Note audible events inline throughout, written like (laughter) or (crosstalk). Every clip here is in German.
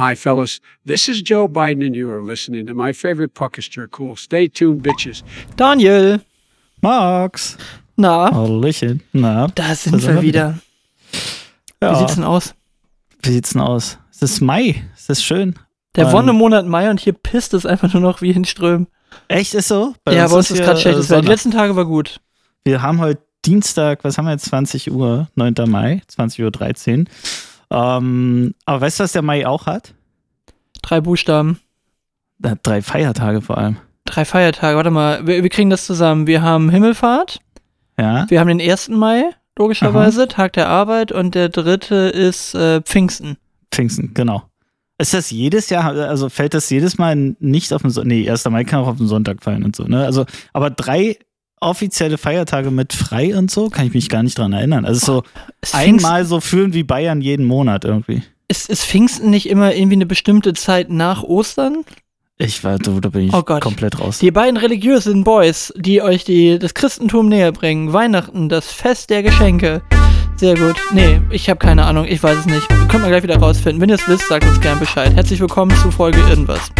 Hi, fellas. This is Joe Biden, and you are listening to my favorite Puckester Cool. Stay tuned, bitches. Daniel, Max. na, Hallöchen. Na, da sind sind wir wieder. ja. Wie sieht's denn aus? Wie sieht's denn aus? Es ist Mai. Es ist schön. Der Ähm, Wonnemonat Mai und hier pisst es einfach nur noch wie in Strömen. Echt ist so? ja, bei uns ist hier, gerade schlechtes äh, Wetter. Die letzten Tage war gut. Wir haben heute Dienstag, was haben wir jetzt? 20 Uhr, 9. Mai, 20.13 Uhr. Ähm, aber weißt du, was der Mai auch hat? Drei Buchstaben, drei Feiertage vor allem. drei Feiertage. Warte mal, wir, wir kriegen das zusammen. Wir haben Himmelfahrt, Ja? wir haben den 1. Mai, logischerweise, Tag der Arbeit und der dritte ist äh, Pfingsten. Pfingsten, genau. Ist das jedes Jahr, also fällt das jedes Mal nicht auf den Sonntag? Nee, 1. Mai kann auch auf den Sonntag fallen und so, ne? Also, aber drei offizielle Feiertage mit frei und so, kann ich mich gar nicht dran erinnern. Also so Pfingsten, einmal so fühlen wie Bayern jeden Monat irgendwie. ist, ist Pfingsten nicht immer irgendwie eine bestimmte Zeit nach Ostern? Ich war, da bin ich Oh komplett raus. Die beiden religiösen Boys, die euch die, das Christentum näher bringen. Weihnachten, das Fest der Geschenke. Sehr gut. Nee, ich habe keine Ahnung. Ich weiß es nicht. Könnt man gleich wieder rausfinden. Wenn ihr es wisst, sagt uns gern Bescheid. Herzlich willkommen zu Folge irgendwas.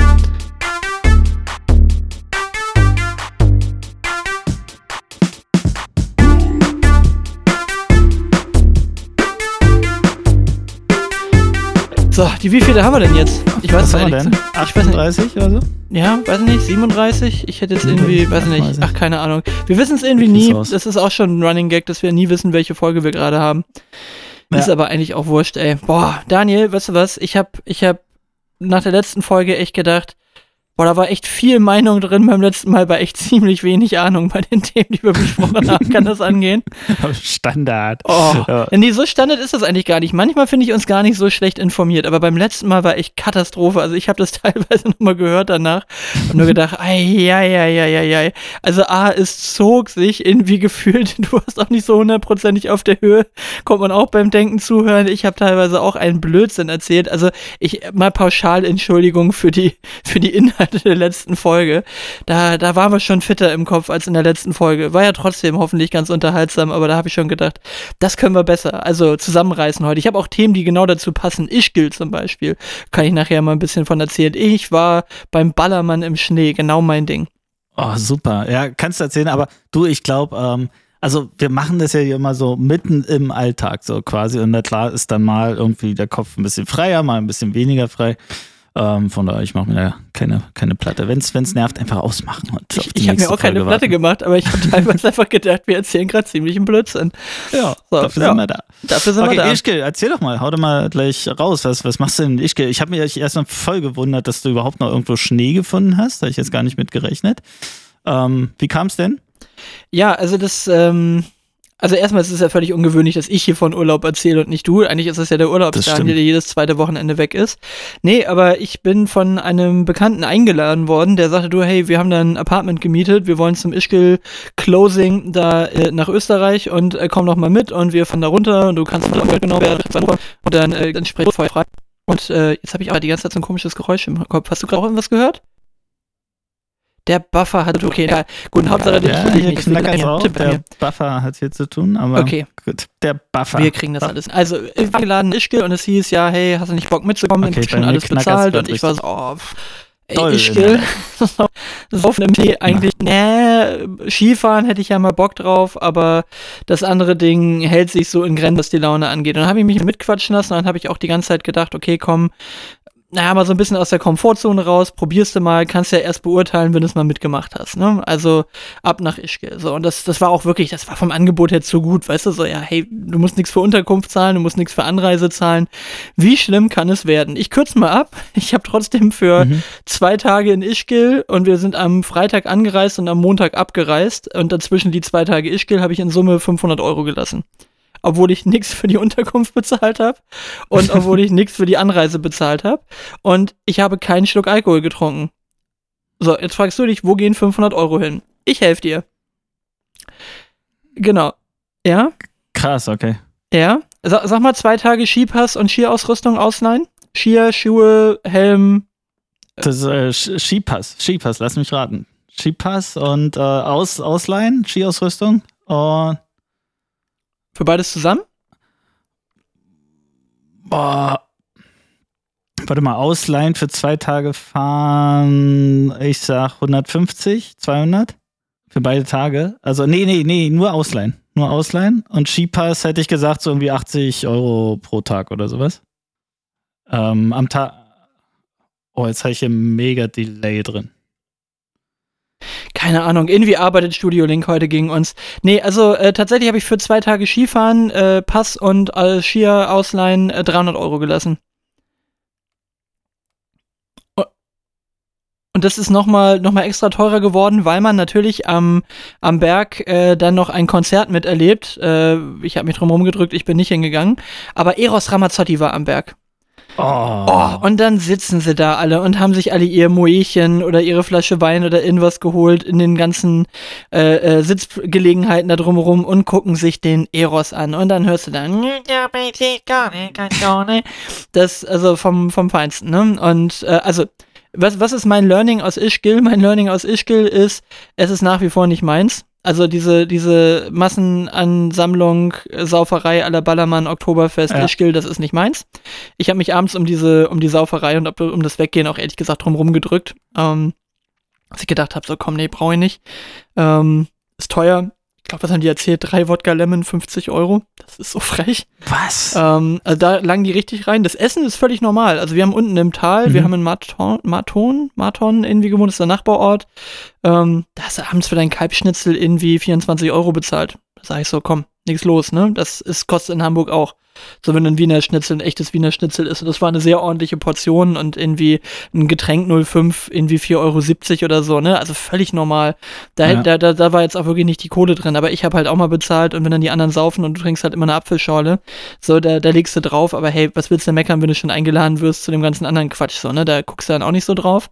So, die wievielte haben wir denn jetzt? Ich weiß es ehrlich denn? gesagt- Ich weiß nicht. 38 oder so? Ja, weiß nicht, 37? Ich hätte jetzt irgendwie, weiß nicht, 38. ach, keine Ahnung. Wir wissen es irgendwie nie. Das ist auch schon ein Running Gag, dass wir nie wissen, welche Folge wir gerade haben. Ist Ja. aber eigentlich auch wurscht, ey. Boah, Daniel, weißt du was? Ich hab, ich hab nach der letzten Folge echt gedacht, boah, da war echt viel Meinung drin. Beim letzten Mal war echt ziemlich wenig Ahnung bei den (laughs) Themen, die wir besprochen haben. Kann das angehen? (laughs) Standard. Oh, Ja. nee, so Standard ist das eigentlich gar nicht. Manchmal finde ich uns gar nicht so schlecht informiert, aber beim letzten Mal war echt Katastrophe. Also ich habe das (laughs) teilweise nochmal gehört danach und nur gedacht, ei, ei, ei, ei, ei, ei. Also A, es zog sich irgendwie gefühlt, du warst auch nicht so hundertprozentig auf der Höhe, kommt man auch beim Denken zuhören. Ich habe teilweise auch einen Blödsinn erzählt. Also ich mal pauschal Entschuldigung für die, für die Inhalte der letzten Folge. Da, da waren wir schon fitter im Kopf als in der letzten Folge. War ja trotzdem hoffentlich ganz unterhaltsam, aber da habe ich schon gedacht, das können wir besser. Also zusammenreißen heute. Ich habe auch Themen, die genau dazu passen. Ischgl zum Beispiel. Kann ich nachher mal ein bisschen von erzählen. Ich war beim Ballermann im Schnee. Genau mein Ding. Oh, super. Ja, kannst du erzählen, aber du, ich glaube, ähm, also wir machen das ja immer so mitten im Alltag, so quasi. Und na klar ist dann mal irgendwie der Kopf ein bisschen freier, mal ein bisschen weniger frei. Ähm, von daher, ich mache mir da keine, keine Platte. Wenn es nervt, einfach ausmachen. Und Ich, ich habe mir auch keine Folge Platte warten. gemacht, aber ich habe (laughs) teilweise einfach gedacht, wir erzählen gerade ziemlich einen Blödsinn. Ja, So, dafür ja. sind wir da. Dafür sind Okay, wir da. Ischgl, erzähl doch mal, hau doch mal gleich raus. Was, was machst du denn in Ischgl? Ich habe mich erst mal voll gewundert, dass du überhaupt noch irgendwo Schnee gefunden hast. Da habe ich jetzt gar nicht mit gerechnet. Ähm, wie kam es denn? Ja, also das, ähm, also erstmal ist es ja völlig ungewöhnlich, dass ich hier von Urlaub erzähle und nicht du. Eigentlich ist es ja der Das stimmt. der jedes zweite Wochenende weg ist. Nee, aber ich bin von einem Bekannten eingeladen worden, der sagte, du, hey, wir haben da ein Apartment gemietet, wir wollen zum Ischgl Closing da äh, nach Österreich und äh, komm doch mal mit und wir fahren da runter und du kannst mit Geld genommen werden und dann, äh, voll frei. Und äh, jetzt habe ich aber die ganze Zeit so ein komisches Geräusch im Kopf. Hast du gerade auch irgendwas gehört? Der Buffer hat, okay, ja, gut, Hauptsache, ich, Ja, ich, hier nicht, auch. Der. Buffer hat hier zu tun, aber Okay. gut. Der Buffer. Wir kriegen das alles. Also, ich war geladen Ischgl und es hieß, ja, hey, hast du nicht Bock mitzukommen? Okay, ich schon alles bezahlt und ich war so, oh, pff, ey, Toll, Ischgl. Saufen (laughs) im Tee eigentlich, nee, Skifahren hätte ich ja mal Bock drauf, aber das andere Ding hält sich so in Grenzen, was die Laune angeht. Und dann habe ich mich mitquatschen lassen und dann habe ich auch die ganze Zeit gedacht, okay, komm, naja, mal so ein bisschen aus der Komfortzone raus, probierst du mal, kannst ja erst beurteilen, wenn du es mal mitgemacht hast, ne? Also ab nach Ischgl. So, und das, das war auch wirklich, das war vom Angebot her zu gut, weißt du, so, ja, hey, du musst nichts für Unterkunft zahlen, du musst nichts für Anreise zahlen. Wie schlimm kann es werden? Ich kürze mal ab. (laughs) Ich habe trotzdem für Mhm. zwei Tage in Ischgl und wir sind am Freitag angereist und am Montag abgereist und dazwischen die zwei Tage Ischgl habe ich in Summe 500 Euro gelassen obwohl ich nichts für die Unterkunft bezahlt habe und (laughs) obwohl ich nichts für die Anreise bezahlt habe. Und ich habe keinen Schluck Alkohol getrunken. So, jetzt fragst du dich, wo gehen 500 Euro hin? Ich helfe dir. Genau. Ja? Krass, okay. Ja? Sag, sag mal zwei Tage Skipass und Skiausrüstung ausleihen? Skier, Schuhe, Helm. Das ist äh, Skipass. Skipass, lass mich raten. Skipass und äh, aus, Ausleihen, Skiausrüstung und Für beides zusammen? boah, Warte mal, ausleihen für zwei Tage fahren, ich sag 150, 200 für beide Tage. Also, nee, nee, nee, nur ausleihen. Nur ausleihen. Und Skipass hätte ich gesagt, so irgendwie 80 Euro pro Tag oder sowas. Ähm, am Tag. Oh, jetzt habe ich hier mega Delay drin. Keine Ahnung, irgendwie arbeitet Studio Link heute gegen uns. Nee, also äh, tatsächlich habe ich für zwei Tage Skifahren, äh, Pass und äh, Skier ausleihen äh, 300 Euro gelassen. Und das ist nochmal noch mal extra teurer geworden, weil man natürlich am, am Berg äh, dann noch ein Konzert miterlebt. Äh, ich habe mich drum rumgedrückt, ich bin nicht hingegangen. Aber Eros Ramazzotti war am Berg. Oh. Oh, und dann sitzen sie da alle und haben sich alle ihr Moechen oder ihre Flasche Wein oder irgendwas geholt in den ganzen äh, äh, Sitzgelegenheiten da drumherum und gucken sich den Eros an. Und dann hörst du dann das, also vom, vom Feinsten, ne? Und äh, also was, was ist mein Learning aus Ischgl? Mein Learning aus Ischgl ist, es ist nach wie vor nicht meins. Also diese, diese Massenansammlung, Sauferei aller Ballermann, Oktoberfest, Ja. Ischgl, das ist nicht meins. Ich habe mich abends um diese, um die Sauferei und um das Weggehen auch ehrlich gesagt drum gedrückt. Ähm, dass ich gedacht habe, so komm, nee, brauche ich nicht. Ähm, ist teuer. Ich glaube, was haben die erzählt? Drei Wodka Lemon, 50 Euro. Das ist so frech. Was? Ähm, also da lagen die richtig rein. Das Essen ist völlig normal. Also wir haben unten im Tal, wir Mhm. haben in Marton, Marton, Marton irgendwie gewohnt, das ist der Nachbarort. Ähm, da hast du abends für deinen Kalbschnitzel irgendwie 24 Euro bezahlt. Da sag ich so, komm, nichts los, ne? Das ist, kostet in Hamburg auch. So, wenn ein Wiener Schnitzel ein echtes Wiener Schnitzel ist. Und das war eine sehr ordentliche Portion und irgendwie ein Getränk 05, irgendwie 4,70 Euro oder so, ne? Also völlig normal. Da, Ja. da, da, da war jetzt auch wirklich nicht die Kohle drin. Aber ich habe halt auch mal bezahlt und wenn dann die anderen saufen und du trinkst halt immer eine Apfelschorle, so, da, da legst du drauf. Aber hey, was willst du denn meckern, wenn du schon eingeladen wirst zu dem ganzen anderen Quatsch, so, ne? Da guckst du dann auch nicht so drauf.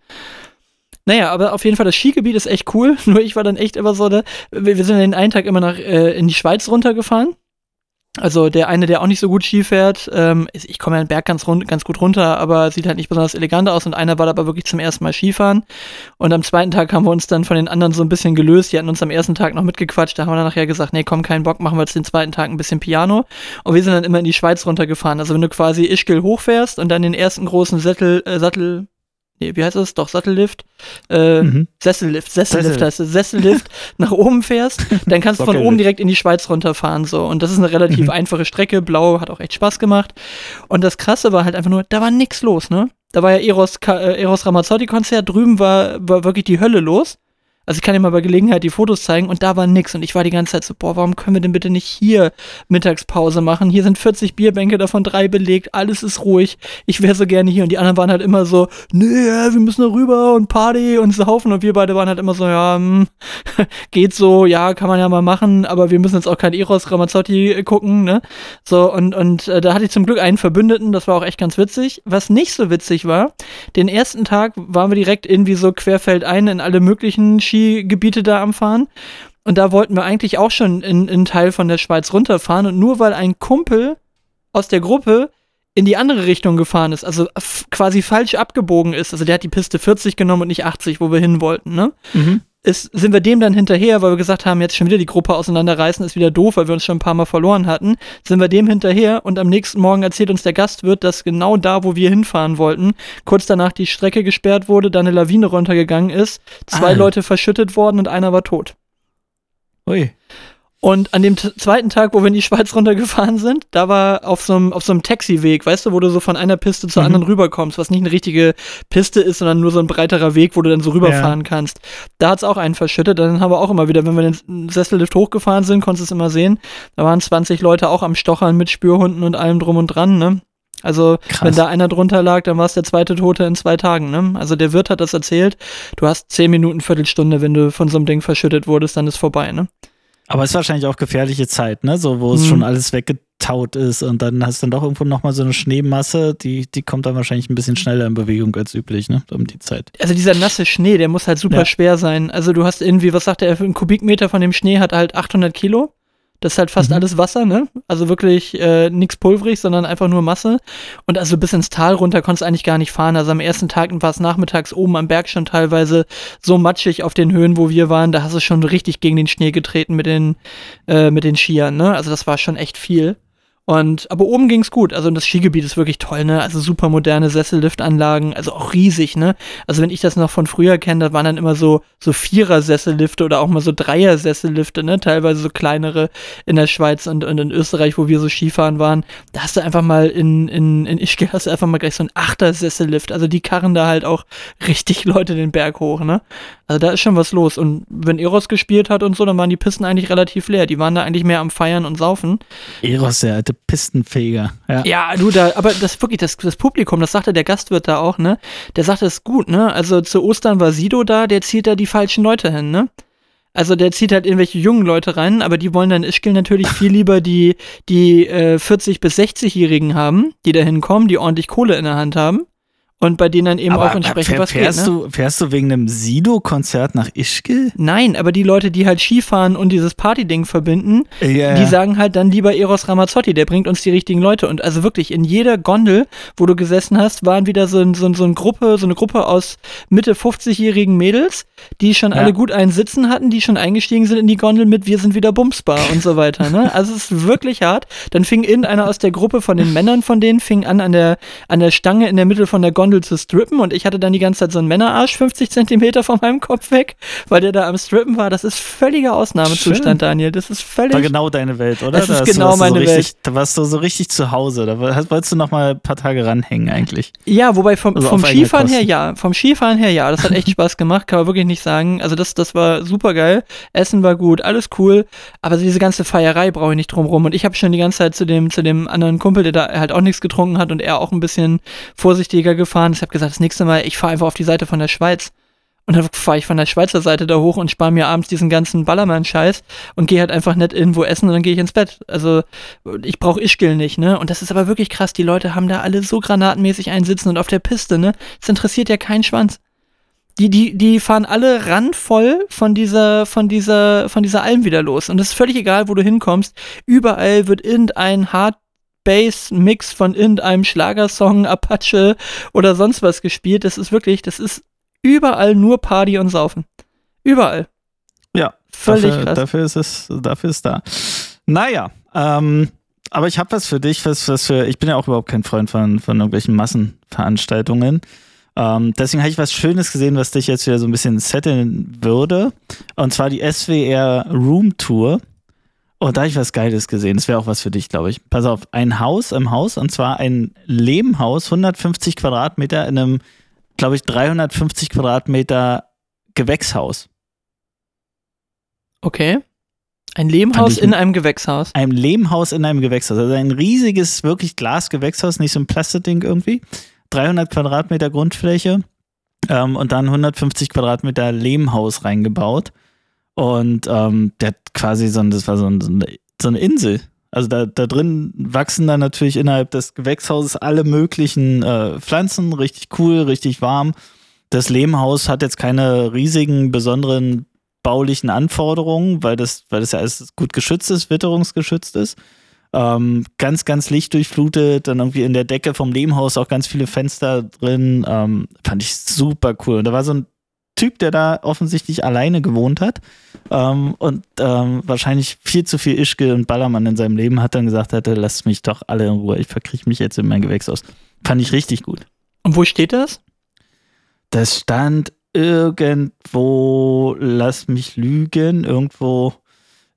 Naja, aber auf jeden Fall, das Skigebiet ist echt cool. (laughs) Nur ich war dann echt immer so, ne, wir, sind den einen Tag immer nach, äh, in die Schweiz runtergefahren. Also der eine, der auch nicht so gut Ski fährt, ähm, ich komme ja den Berg ganz, run ganz gut runter, aber sieht halt nicht besonders elegant aus und einer war da aber wirklich zum ersten Mal Skifahren. Und am zweiten Tag haben wir uns dann von den anderen so ein bisschen gelöst. Die hatten uns am ersten Tag noch mitgequatscht. Da haben wir dann nachher gesagt, nee, komm, keinen Bock, machen wir jetzt den zweiten Tag ein bisschen Piano. Und wir sind dann immer in die Schweiz runtergefahren. Also wenn du quasi Ischgl hochfährst und dann den ersten großen Sättel, äh, Sattel, nee, wie heißt das? Doch, Sattellift, äh, Mhm. Sessellift, Sessellift Sessel. heißt es, Sessellift (laughs) nach oben fährst, dann kannst du von oben direkt in die Schweiz runterfahren, so. Und das ist eine relativ Mhm. einfache Strecke. Blau hat auch echt Spaß gemacht. Und das Krasse war halt einfach nur, da war nix los, ne? Da war ja Eros, Ka- äh, Eros Ramazzotti-Konzert, drüben war, war wirklich die Hölle los. Also ich kann dir mal bei Gelegenheit die Fotos zeigen und da war nix. Und ich war die ganze Zeit so, boah, warum können wir denn bitte nicht hier Mittagspause machen? Hier sind 40 Bierbänke, davon drei belegt, alles ist ruhig. Ich wäre so gerne hier. Und die anderen waren halt immer so, nee, wir müssen da rüber und Party und saufen. Und wir beide waren halt immer so, ja, hm, (laughs) geht so, ja, kann man ja mal machen, aber wir müssen jetzt auch kein Eros Ramazzotti gucken, ne? So, und, und äh, da hatte ich zum Glück einen Verbündeten, das war auch echt ganz witzig. Was nicht so witzig war, den ersten Tag waren wir direkt irgendwie so querfeldein in alle möglichen Skigebiete da am Fahren. Und da wollten wir eigentlich auch schon in, in einen Teil von der Schweiz runterfahren. Und nur weil ein Kumpel aus der Gruppe in die andere Richtung gefahren ist, also quasi falsch abgebogen ist, also der hat die Piste 40 genommen und nicht 80, wo wir hin wollten, ne? Mhm. Ist, sind wir dem dann hinterher, weil wir gesagt haben, jetzt schon wieder die Gruppe auseinanderreißen, ist wieder doof, weil wir uns schon ein paar Mal verloren hatten, sind wir dem hinterher und am nächsten Morgen erzählt uns der Gastwirt, dass genau da, wo wir hinfahren wollten, kurz danach die Strecke gesperrt wurde, da eine Lawine runtergegangen ist, zwei Ah. Leute verschüttet worden und einer war tot. Ui. Und an dem zweiten Tag, wo wir in die Schweiz runtergefahren sind, da war auf so einem auf so einem Taxiweg, weißt du, wo du so von einer Piste zur Mhm. anderen rüberkommst, was nicht eine richtige Piste ist, sondern nur so ein breiterer Weg, wo du dann so rüberfahren kannst. Da hat's auch einen verschüttet. Dann haben wir auch immer wieder, wenn wir den Sessellift hochgefahren sind, konntest du es immer sehen. Da waren 20 Leute auch am Stochern mit Spürhunden und allem drum und dran, ne? Also, Krass. wenn da einer drunter lag, dann war es der zweite Tote in zwei Tagen, ne? Also der Wirt hat das erzählt. Du hast zehn Minuten, Viertelstunde, wenn du von so einem Ding verschüttet wurdest, dann ist vorbei, ne? Aber es ist wahrscheinlich auch gefährliche Zeit, ne? So, wo es Mhm. schon alles weggetaut ist und dann hast du dann doch irgendwo nochmal so eine Schneemasse, die, die kommt dann wahrscheinlich ein bisschen schneller in Bewegung als üblich, ne? Um die Zeit. Also dieser nasse Schnee, der muss halt super Ja. schwer sein. Also du hast irgendwie, was sagt er, für einen Kubikmeter von dem Schnee hat halt 800 Kilo. Das ist halt fast Mhm. alles Wasser, ne? Also wirklich äh, nichts pulverig, sondern einfach nur Masse. Und also bis ins Tal runter konntest du eigentlich gar nicht fahren. Also am ersten Tag war es nachmittags oben am Berg schon teilweise so matschig auf den Höhen, wo wir waren. Da hast du schon richtig gegen den Schnee getreten mit den, äh, mit den Skiern, ne? Also das war schon echt viel. Und, aber oben ging's gut. Also das Skigebiet ist wirklich toll, ne? Also super moderne Sesselliftanlagen, also auch riesig, ne? Also wenn ich das noch von früher kenne, da waren dann immer so, so Vierer-Sessellifte oder auch mal so Dreier-Sessellifte, ne? Teilweise so kleinere in der Schweiz und, und in Österreich, wo wir so Skifahren waren. Da hast du einfach mal in, in, in Ischgl hast du einfach mal gleich so ein Achter-Sessellift. Also die karren da halt auch (laughs) richtig Leute den Berg hoch, ne? Also da ist schon was los. Und wenn Eros gespielt hat und so, dann waren die Pisten eigentlich relativ leer. Die waren da eigentlich mehr am Feiern und Saufen. Eros, der alte Pistenfeger. Ja, Ja, du, da, aber das wirklich, das, das Publikum, das sagte der Gastwirt da auch, ne? Der sagte es gut, ne? Also zu Ostern war Sido da, der zieht da die falschen Leute hin, ne? Also der zieht halt irgendwelche jungen Leute rein, aber die wollen dann Ischgl natürlich viel lieber die, die äh, 40- bis 60-Jährigen haben, die da hinkommen, die ordentlich Kohle in der Hand haben. Und bei denen dann eben auch entsprechend fähr- was geht, fährst, ne? du, fährst du wegen einem Sido-Konzert nach Ischgl? Nein, aber die Leute, die halt Skifahren und dieses Partyding verbinden, Ja. die sagen halt dann lieber Eros Ramazzotti, der bringt uns die richtigen Leute. Und also wirklich, in jeder Gondel, wo du gesessen hast, waren wieder so, ein, so, ein, so, eine Gruppe, so eine Gruppe aus Mitte 50-jährigen Mädels, die schon Ja. alle gut einen Sitzen hatten, die schon eingestiegen sind in die Gondel mit Wir sind wieder bumsbar und so weiter. Ne? (laughs) Also es ist wirklich hart. Dann fing irgendeiner aus der Gruppe von den Männern von denen, fing an, an der, an der Stange in der Mitte von der Gondel zu strippen und ich hatte dann die ganze Zeit so einen Männerarsch 50 Zentimeter von meinem Kopf weg, weil der da am Strippen war. Das ist völliger Ausnahmezustand, Schön. Daniel. Das ist völlig. War genau deine Welt, oder? Das ist Da genau du so meine richtig, Da warst du so richtig zu Hause. Da wolltest du noch mal ein paar Tage ranhängen eigentlich. Ja, wobei vom, Also vom Skifahren her ja. Vom Skifahren her ja. Das hat echt (laughs) Spaß gemacht, kann man wirklich nicht sagen. Also das, das war super geil. Essen war gut, alles cool. Aber diese ganze Feierei brauche ich nicht drum rum. Und ich habe schon die ganze Zeit zu dem, zu dem anderen Kumpel, der da halt auch nichts getrunken hat und er auch ein bisschen vorsichtiger gefahren. Ich habe gesagt, das nächste Mal, ich fahre einfach auf die Seite von der Schweiz. Und dann fahre ich von der Schweizer Seite da hoch und spare mir abends diesen ganzen Ballermann-Scheiß und gehe halt einfach nicht irgendwo essen und dann gehe ich ins Bett. Also ich brauche Ischgl nicht, ne? Und das ist aber wirklich krass. Die Leute haben da alle so granatenmäßig einsitzen und auf der Piste, ne? Das interessiert ja keinen Schwanz. Die, die, die fahren alle randvoll von dieser, von dieser, von dieser Alm wieder los. Und es ist völlig egal, wo du hinkommst. Überall wird irgendein Hard Bass-Mix von irgendeinem Schlagersong, Apache oder sonst was gespielt. Das ist wirklich, das ist überall nur Party und Saufen. Überall. Ja, Völlig dafür, krass. Dafür ist es, dafür ist da. Naja, ähm, aber ich habe was für dich, was, was für, ich bin ja auch überhaupt kein Freund von, von irgendwelchen Massenveranstaltungen. Ähm, deswegen habe ich was Schönes gesehen, was dich jetzt wieder so ein bisschen setteln würde. Und zwar die SWR Room Tour. Und da habe ich was Geiles gesehen. Das wäre auch was für dich, glaube ich. Pass auf, ein Haus im Haus, und zwar ein Lehmhaus, 150 Quadratmeter in einem, glaube ich, 350 Quadratmeter Gewächshaus. Okay. Ein Lehmhaus in einem Gewächshaus. einem Lehmhaus in einem Gewächshaus. Also ein riesiges, wirklich Glasgewächshaus, nicht so ein Plastikding irgendwie. 300 Quadratmeter Grundfläche ähm, und dann 150 Quadratmeter Lehmhaus reingebaut. Und ähm, der hat quasi so, ein, das war so, ein, so, eine, Insel. Also da, da drin wachsen dann natürlich innerhalb des Gewächshauses alle möglichen äh, Pflanzen, richtig cool, richtig warm. Das Lehmhaus hat jetzt keine riesigen, besonderen baulichen Anforderungen, weil das, weil das ja alles gut geschützt ist, witterungsgeschützt ist. Ähm, ganz, ganz lichtdurchflutet, dann irgendwie in der Decke vom Lehmhaus auch ganz viele Fenster drin. Ähm, fand ich super cool. Und da war so ein Typ, der da offensichtlich alleine gewohnt hat ähm, und ähm, wahrscheinlich viel zu viel Ischke und Ballermann in seinem Leben hat, dann gesagt hatte, lasst mich doch alle in Ruhe, ich verkriech mich jetzt in mein Gewächshaus. Fand ich richtig gut. Und wo steht das? Das stand irgendwo, lass mich lügen, irgendwo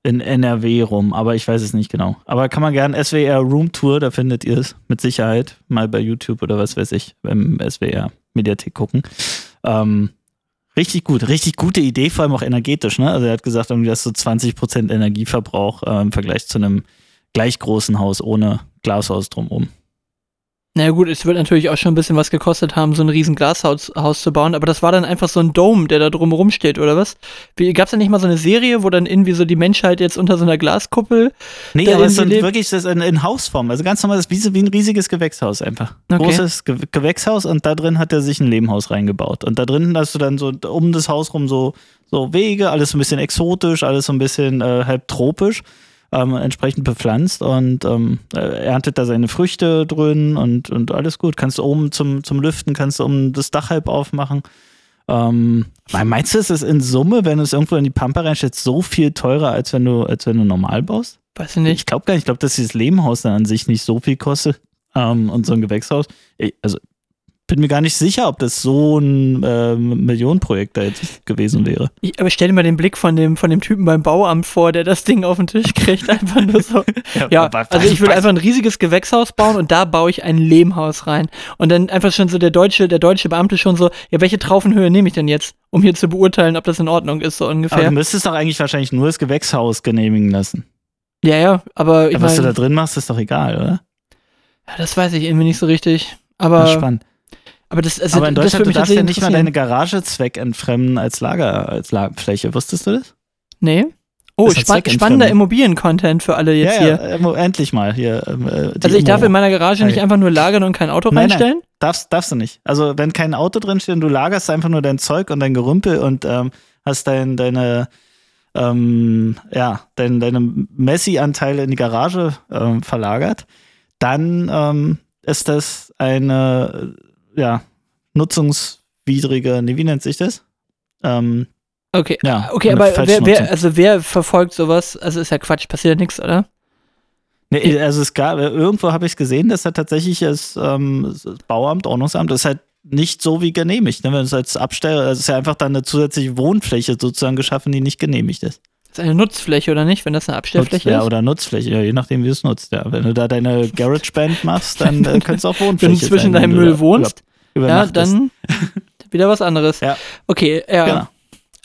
in NRW rum, aber ich weiß es nicht genau. Aber kann man gerne SWR Room Tour, da findet ihr es mit Sicherheit mal bei YouTube oder was weiß ich, beim SWR Mediathek gucken. Ähm, richtig gut, richtig gute Idee, vor allem auch energetisch. Ne? Also er hat gesagt, irgendwie das so 20% Energieverbrauch äh, im Vergleich zu einem gleich großen Haus ohne Glashaus drumherum. Na ja, gut, es wird natürlich auch schon ein bisschen was gekostet haben, so ein riesen Glashaus Haus zu bauen, aber das war dann einfach so ein Dome, der da drumherum steht, oder was? Wie, gab's da nicht mal so eine Serie, wo dann irgendwie so die Menschheit jetzt unter so einer Glaskuppel Nee, aber es ist wirklich das in, in Hausform. Also ganz normal, das ist wie, ein riesiges Gewächshaus einfach. Okay. Großes Ge Gewächshaus und da drin hat er sich ein Lehmhaus reingebaut. Und da drin hast du dann so um das Haus rum so, so Wege, alles so ein bisschen exotisch, alles so ein bisschen äh, halb tropisch. Ähm, entsprechend bepflanzt und ähm, er erntet da seine Früchte drin und, und alles gut. Kannst du oben zum, zum Lüften, kannst du um das Dach halb aufmachen. Ähm, meinst du, ist es in Summe, wenn du es irgendwo in die Pampa reinstellst, so viel teurer, als wenn du, als wenn du normal baust? Weiß ich nicht. Ich glaube gar nicht, ich glaube, dass dieses Lehmhaus dann an sich nicht so viel kostet. Ähm, und so ein Gewächshaus. Ich, also bin mir gar nicht sicher, ob das so ein ähm, Millionenprojekt da jetzt gewesen wäre. Ich, aber stell dir mal den Blick von dem, von dem Typen beim Bauamt vor, der das Ding auf den Tisch kriegt. Einfach nur so. (laughs) Ja, also ich will einfach ein riesiges Gewächshaus bauen und da baue ich ein Lehmhaus rein. Und dann einfach schon so der deutsche, der deutsche Beamte schon so, ja, welche Traufenhöhe nehme ich denn jetzt, um hier zu beurteilen, ob das in Ordnung ist, so ungefähr. Aber du müsstest doch eigentlich wahrscheinlich nur das Gewächshaus genehmigen lassen. Ja, ja, aber ich Ja, was mein, du da drin machst, ist doch egal, oder? ja, das weiß ich irgendwie nicht so richtig. Aber, Ja, spannend. Aber das, also, Aber in das Deutschland, würde du darfst ja nicht mal deine Garage zweckentfremden als Lager, als Lagerfläche. Wusstest du das? Nee. Oh, Das Zweckentfremdung. spannender Immobilien-Content für alle jetzt ja, hier. ja, äh, endlich mal hier. ähm, äh, Also ich darf Immo. in meiner Garage nicht einfach nur lagern und kein Auto Nein, nein. reinstellen? Darfst, darfst du nicht. Also, wenn kein Auto drin steht und du lagerst einfach nur dein Zeug und dein Gerümpel und ähm, hast dein, deine, ähm, ja, dein, deine Messi-Anteile in die Garage ähm, verlagert, dann ähm, ist das eine, ja, nutzungswidrige, nee, wie nennt sich das? Ähm, Okay. ja, Okay, eine aber wer, wer, also wer verfolgt sowas? Also ist ja Quatsch, passiert ja nichts, oder? Nee, also es gab, irgendwo habe ich es gesehen, dass er tatsächlich das, ähm, das Bauamt, Ordnungsamt, das ist halt nicht so wie genehmigt. Ne? Wenn es als Absteller, also es ist ja einfach dann eine zusätzliche Wohnfläche sozusagen geschaffen, die nicht genehmigt ist. Das ist eine Nutzfläche, oder nicht, wenn das eine Abstellfläche Nutz, ja, ist? oder Nutzfläche, ja, je nachdem, wie du es nutzt. Ja. Wenn du da deine Garage-Band machst, dann äh, könnte es auch Wenn Wohnfläche du zwischen wenn deinem Müll wohnst, über, ja, dann wieder was anderes. Ja. Okay, ja. Genau.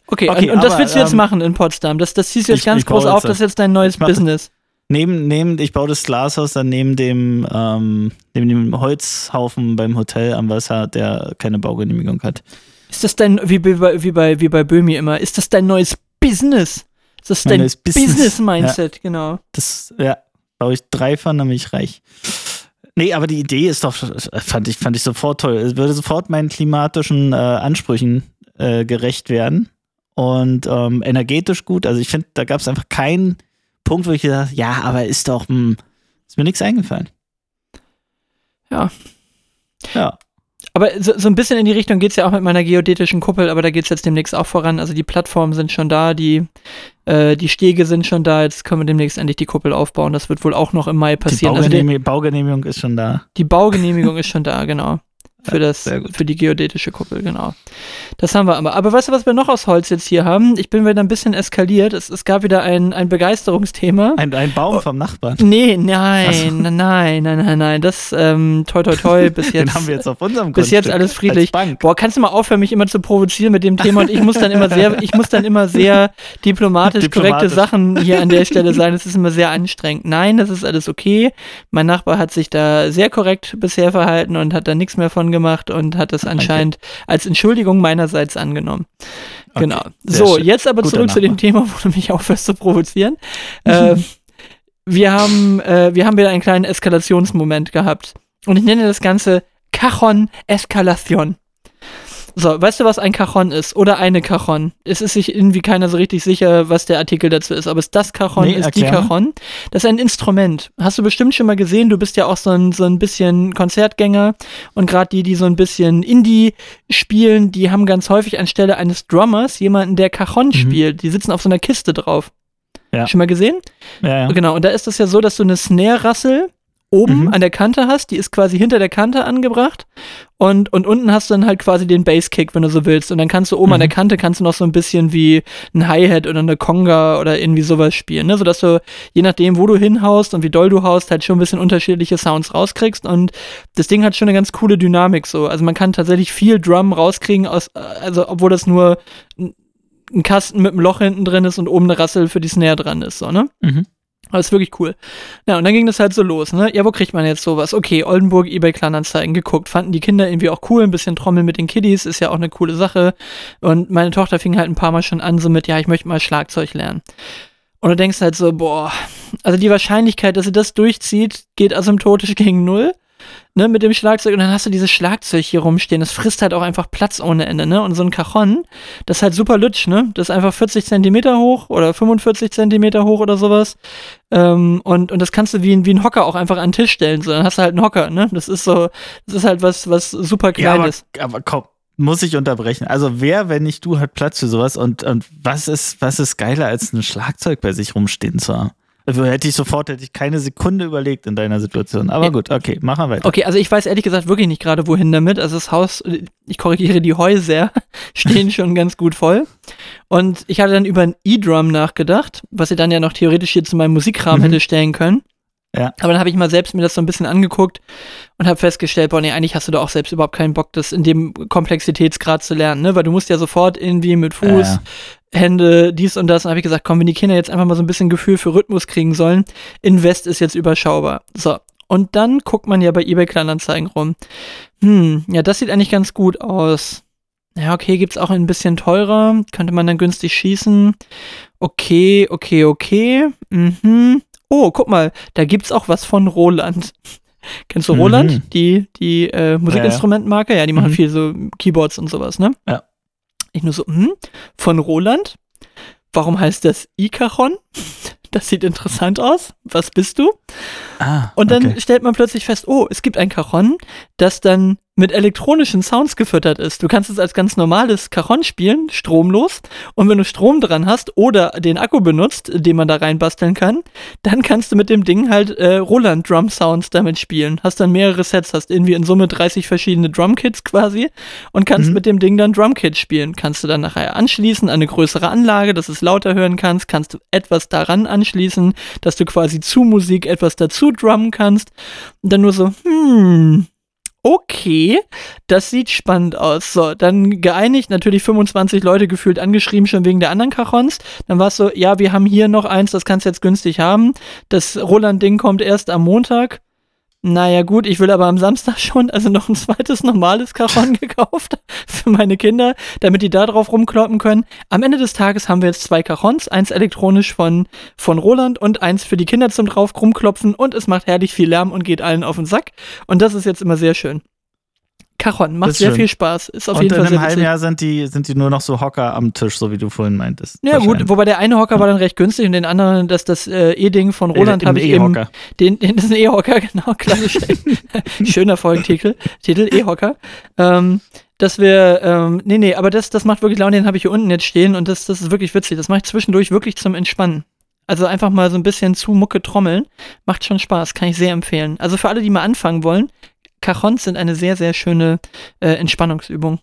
Okay, Okay, und, und das willst du jetzt ähm, machen in Potsdam? Das, das ziehst du jetzt ich- ganz ich groß auf, das. ist jetzt dein neues Business. Neben, neben, ich baue das Glashaus dann neben dem, ähm, neben dem Holzhaufen beim Hotel am Wasser, der keine Baugenehmigung hat. Ist das dein, wie, wie, bei- wie, bei, wie bei Böhmi immer, ist das dein neues Business? Ist das Mein dein Business, Business-Mindset, genau. Das, ja, baue ich drei von, dann bin ich reich. Nee, aber die Idee ist doch, fand ich, fand ich sofort toll. Es würde sofort meinen klimatischen äh, Ansprüchen äh, gerecht werden. Und ähm, energetisch gut. Also ich finde, da gab es einfach keinen Punkt, wo ich gesagt habe, ja, aber ist doch, hm, ist mir nichts eingefallen. Ja. Ja. Aber so, so ein bisschen in die Richtung geht es ja auch mit meiner geodätischen Kuppel, aber da geht es jetzt demnächst auch voran. Also die Plattformen sind schon da, die, äh, die Stege sind schon da, jetzt können wir demnächst endlich die Kuppel aufbauen. Das wird wohl auch noch im Mai Die passieren. Also die, Baugenehmi Baugenehmigung ist schon da. die Baugenehmigung ist schon da, genau. Für, das, gut. für die geodätische Kuppel, genau. Das haben wir aber. Aber weißt du, was wir noch aus Holz jetzt hier haben? Ich bin wieder ein bisschen eskaliert. Es, es gab wieder ein, ein Begeisterungsthema. Ein, ein Oh. Baum vom Nachbarn. Nee, nein, so. nein, nein, nein, nein. Das, ähm, toi, toi, toi, (laughs) bis jetzt. Den haben wir jetzt auf unserem bis jetzt Grundstück alles friedlich. Boah, kannst du mal aufhören, mich immer zu provozieren mit dem Thema und ich muss dann immer sehr, ich muss dann immer sehr (laughs) diplomatisch, korrekte Diplomatisch. Sachen hier an der Stelle sein. Das ist immer sehr anstrengend. Nein, das ist alles okay. Mein Nachbar hat sich da sehr korrekt bisher verhalten und hat da nichts mehr von gemacht und hat das anscheinend als Entschuldigung meinerseits angenommen. Okay, Genau. sehr So, schön. jetzt aber Guter zurück zu dem Nachbar. Thema, (laughs) wo du mich aufhörst zu provozieren. (laughs) äh, wir haben, äh, wir haben wieder einen kleinen Eskalationsmoment gehabt. Und ich nenne das Ganze Cajon Escalation. So, weißt du, was ein Cajon ist? Oder eine Cajon? Es ist sich irgendwie keiner so richtig sicher, was der Artikel dazu ist. Ob es das Cajon Nee, ist, die. Cajon. Das ist ein Instrument. Hast du bestimmt schon mal gesehen. Du bist ja auch so ein, so ein bisschen Konzertgänger. Und gerade die, die so ein bisschen Indie spielen, die haben ganz häufig anstelle eines Drummers jemanden, der Cajon spielt. Die sitzen auf so einer Kiste drauf. Mhm. Ja. Schon mal gesehen? Ja, ja. Genau, und da ist es ja so, dass du eine Snare-Rassel oben Mhm. an der Kante hast, die ist quasi hinter der Kante angebracht und, und unten hast du dann halt quasi den Basskick, wenn du so willst. Und dann kannst du oben an Mhm. der Kante kannst du noch so ein bisschen wie ein Hi-Hat oder eine Conga oder irgendwie sowas spielen, ne? Sodass du, je nachdem, wo du hinhaust und wie doll du haust, halt schon ein bisschen unterschiedliche Sounds rauskriegst. Und das Ding hat schon eine ganz coole Dynamik so. Also man kann tatsächlich viel Drum rauskriegen, aus, äh, also obwohl das nur ein ein Kasten mit einem Loch hinten drin ist und oben eine Rassel für die Snare dran ist, so, ne? Mhm. Aber ist wirklich cool. Ja, und dann ging das halt so los, ne? Ja, wo kriegt man jetzt sowas? Okay, Oldenburg, eBay Kleinanzeigen geguckt. Fanden die Kinder irgendwie auch cool, ein bisschen Trommeln mit den Kiddies, ist ja auch eine coole Sache. Und meine Tochter fing halt ein paar Mal schon an, so mit, ja, ich möchte mal Schlagzeug lernen. Und du denkst halt so, boah, also die Wahrscheinlichkeit, dass sie das durchzieht, geht asymptotisch gegen null. Ne, mit dem Schlagzeug und dann hast du dieses Schlagzeug hier rumstehen. Das frisst halt auch einfach Platz ohne Ende, ne? Und so ein Cajon, das ist halt super lutsch, ne? Das ist einfach 40 Zentimeter hoch oder 45 Zentimeter hoch oder sowas. Ähm, und, und das kannst du wie, ein- wie ein Hocker auch einfach an den Tisch stellen. So, dann hast du halt einen Hocker, ne? Das ist so, das ist halt was, was super Ja, klein aber, ist. aber komm, muss ich unterbrechen. Also wer, wenn nicht du, hat Platz für sowas und, und was ist, was ist geiler, als ein Schlagzeug bei sich rumstehen zu haben? Also hätte ich sofort, hätte ich keine Sekunde überlegt in deiner Situation. Aber gut, okay, machen wir weiter. Okay, also ich weiß ehrlich gesagt wirklich nicht gerade, wohin damit. Also das Haus, ich korrigiere die Häuser, (laughs) stehen schon ganz gut voll. Und ich hatte dann über ein E-Drum nachgedacht, was ich dann ja noch theoretisch hier zu meinem Musikkram Mhm. hätte stellen können. Ja. Aber dann habe ich mal selbst mir das so ein bisschen angeguckt und habe festgestellt, boah, nee, eigentlich hast du doch auch selbst überhaupt keinen Bock, das in dem Komplexitätsgrad zu lernen, ne? Weil du musst ja sofort irgendwie mit Fuß, Ja. Hände, dies und das. Und habe ich gesagt, komm, wenn die Kinder jetzt einfach mal so ein bisschen Gefühl für Rhythmus kriegen sollen, Invest ist jetzt überschaubar. So. Und dann guckt man ja bei eBay Kleinanzeigen rum. Hm, ja, das sieht eigentlich ganz gut aus. Ja, okay, gibt's auch ein bisschen teurer. Könnte man dann günstig schießen. Okay, okay, okay. Mhm. Oh, guck mal, da gibt's auch was von Roland. (laughs) Kennst du Mhm. Roland? Die, die äh, Musikinstrumentenmarke? Ja, die machen Mhm. viel so Keyboards und sowas, ne? Ja. Ich nur so, hm, von Roland? Warum heißt das Ikaron? (laughs) Das sieht interessant aus. Was bist du? Ah, Und dann okay. stellt man plötzlich fest, oh, es gibt ein Cajon, das dann mit elektronischen Sounds gefüttert ist. Du kannst es als ganz normales Cajon spielen, stromlos. Und wenn du Strom dran hast oder den Akku benutzt, den man da reinbasteln kann, dann kannst du mit dem Ding halt äh, Roland Drum Sounds damit spielen. Hast dann mehrere Sets, hast irgendwie in Summe 30 verschiedene Drumkits quasi und kannst Mhm. mit dem Ding dann Drumkits spielen. Kannst du dann nachher anschließen an eine größere Anlage, dass es lauter hören kannst. Kannst du etwas daran anschließen, dass du quasi zu Musik etwas dazu drummen kannst. Und dann nur so, hm, okay, das sieht spannend aus. So, dann geeinigt, natürlich 25 Leute gefühlt angeschrieben, schon wegen der anderen Kachons. Dann war es so, ja, wir haben hier noch eins, das kannst du jetzt günstig haben. Das Roland-Ding kommt erst am Montag. Naja, gut, ich will aber am Samstag schon, also noch ein zweites normales Cajon (laughs) gekauft für meine Kinder, damit die da drauf rumkloppen können. Am Ende des Tages haben wir jetzt zwei Cajons, eins elektronisch von, von Roland und eins für die Kinder zum drauf rumklopfen und es macht herrlich viel Lärm und geht allen auf den Sack. Und das ist jetzt immer sehr schön. Cajon macht Das sehr viel Spaß. Ist auf Und jeden in Fall einem sehr halben. Jahr sind die, sind die nur noch so Hocker am Tisch, so wie du vorhin meintest. Ja gut, wobei der eine Hocker war dann recht günstig und den anderen, das, das äh, E-Ding von Roland Im habe ich eben E-Hocker. Den, den das ist ein E-Hocker, (laughs) genau, klassisch. (laughs) Schöner Folgentitel, Titel, E-Hocker. Ähm, dass wir, ähm, nee, nee, aber das, das macht wirklich Laune, den habe ich hier unten jetzt stehen und das, das ist wirklich witzig. Das mache ich zwischendurch wirklich zum Entspannen. Also einfach mal so ein bisschen zu Mucke trommeln. Macht schon Spaß, kann ich sehr empfehlen. Also für alle, die mal anfangen wollen, Cajons sind eine sehr, sehr schöne äh, Entspannungsübung.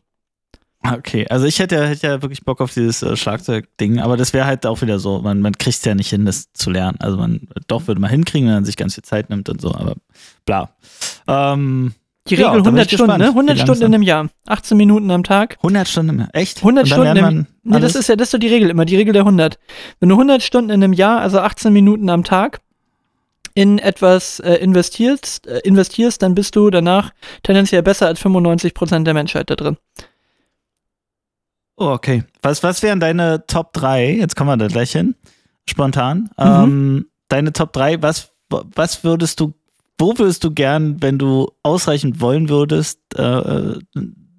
Okay, also ich hätte, ja- hätte ja wirklich Bock auf dieses äh, Schlagzeug-Ding, aber das wäre halt auch wieder so, man, man kriegt es ja nicht hin, das zu lernen. Also man doch würde man hinkriegen, wenn man sich ganz viel Zeit nimmt und so, aber bla. Ähm, Die Ja, Regel bin 100 ich Stunden, gespannt, ne? wie 100 lang Stunden in einem Jahr. 18 Minuten am Tag. 100 Stunden mehr, echt? 100 Und dann Stunden im, nee, das ist ja das ist so die Regel immer, die Regel der 100. Wenn du 100 Stunden in einem Jahr, also 18 Minuten am Tag, in etwas äh, investierst, äh, investierst, dann bist du danach tendenziell besser als 95% der Menschheit da drin. Oh, okay. Was, was wären deine Top 3? Jetzt kommen wir da gleich hin. Spontan. Mhm. Ähm, deine Top 3, was, was würdest du, wo würdest du gern, wenn du ausreichend wollen würdest, äh, äh,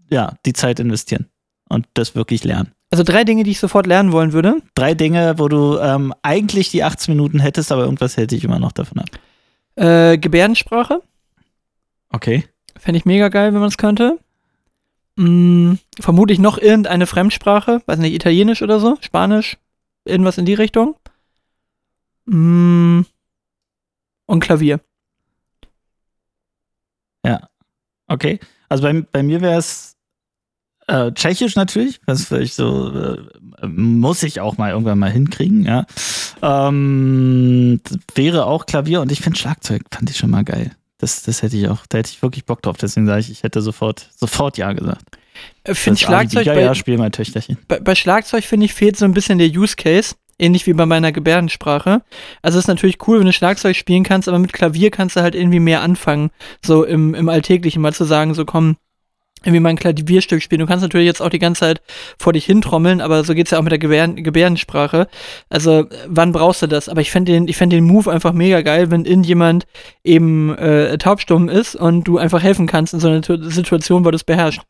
ja, die Zeit investieren und das wirklich lernen? Also drei Dinge, die ich sofort lernen wollen würde. Drei Dinge, wo du ähm, eigentlich die 18 Minuten hättest, aber irgendwas hält dich immer noch davon ab. Äh, Gebärdensprache. Okay. Fände ich mega geil, wenn man es könnte. Mm, vermutlich noch irgendeine Fremdsprache, weiß nicht, Italienisch oder so, Spanisch, irgendwas in die Richtung. Mm, und Klavier. Okay. Also bei, bei mir wäre es äh, Tschechisch natürlich, das ich so äh, muss ich auch mal irgendwann mal hinkriegen, ja. Ähm, wäre auch Klavier und ich finde Schlagzeug, fand ich schon mal geil. Das, das hätte ich auch, da hätte ich wirklich Bock drauf. Deswegen sage ich, ich hätte sofort, sofort ja gesagt. Ich finde Schlagzeug Biga, bei, ja, spiel mein Töchterchen. bei, bei Schlagzeug finde ich fehlt so ein bisschen der Use Case, ähnlich wie bei meiner Gebärdensprache. Also es ist natürlich cool, wenn du Schlagzeug spielen kannst, aber mit Klavier kannst du halt irgendwie mehr anfangen, so im, im Alltäglichen mal zu sagen, so komm, irgendwie mal ein Klavierstück spielen. Du kannst natürlich jetzt auch die ganze Zeit vor dich hintrommeln, aber so geht's ja auch mit der Gebärden, Gebärdensprache. Also, wann brauchst du das? Aber ich fände den, den Move einfach mega geil, wenn irgendjemand eben äh, taubstumm ist und du einfach helfen kannst in so einer Tu- Situation, weil du es beherrschst.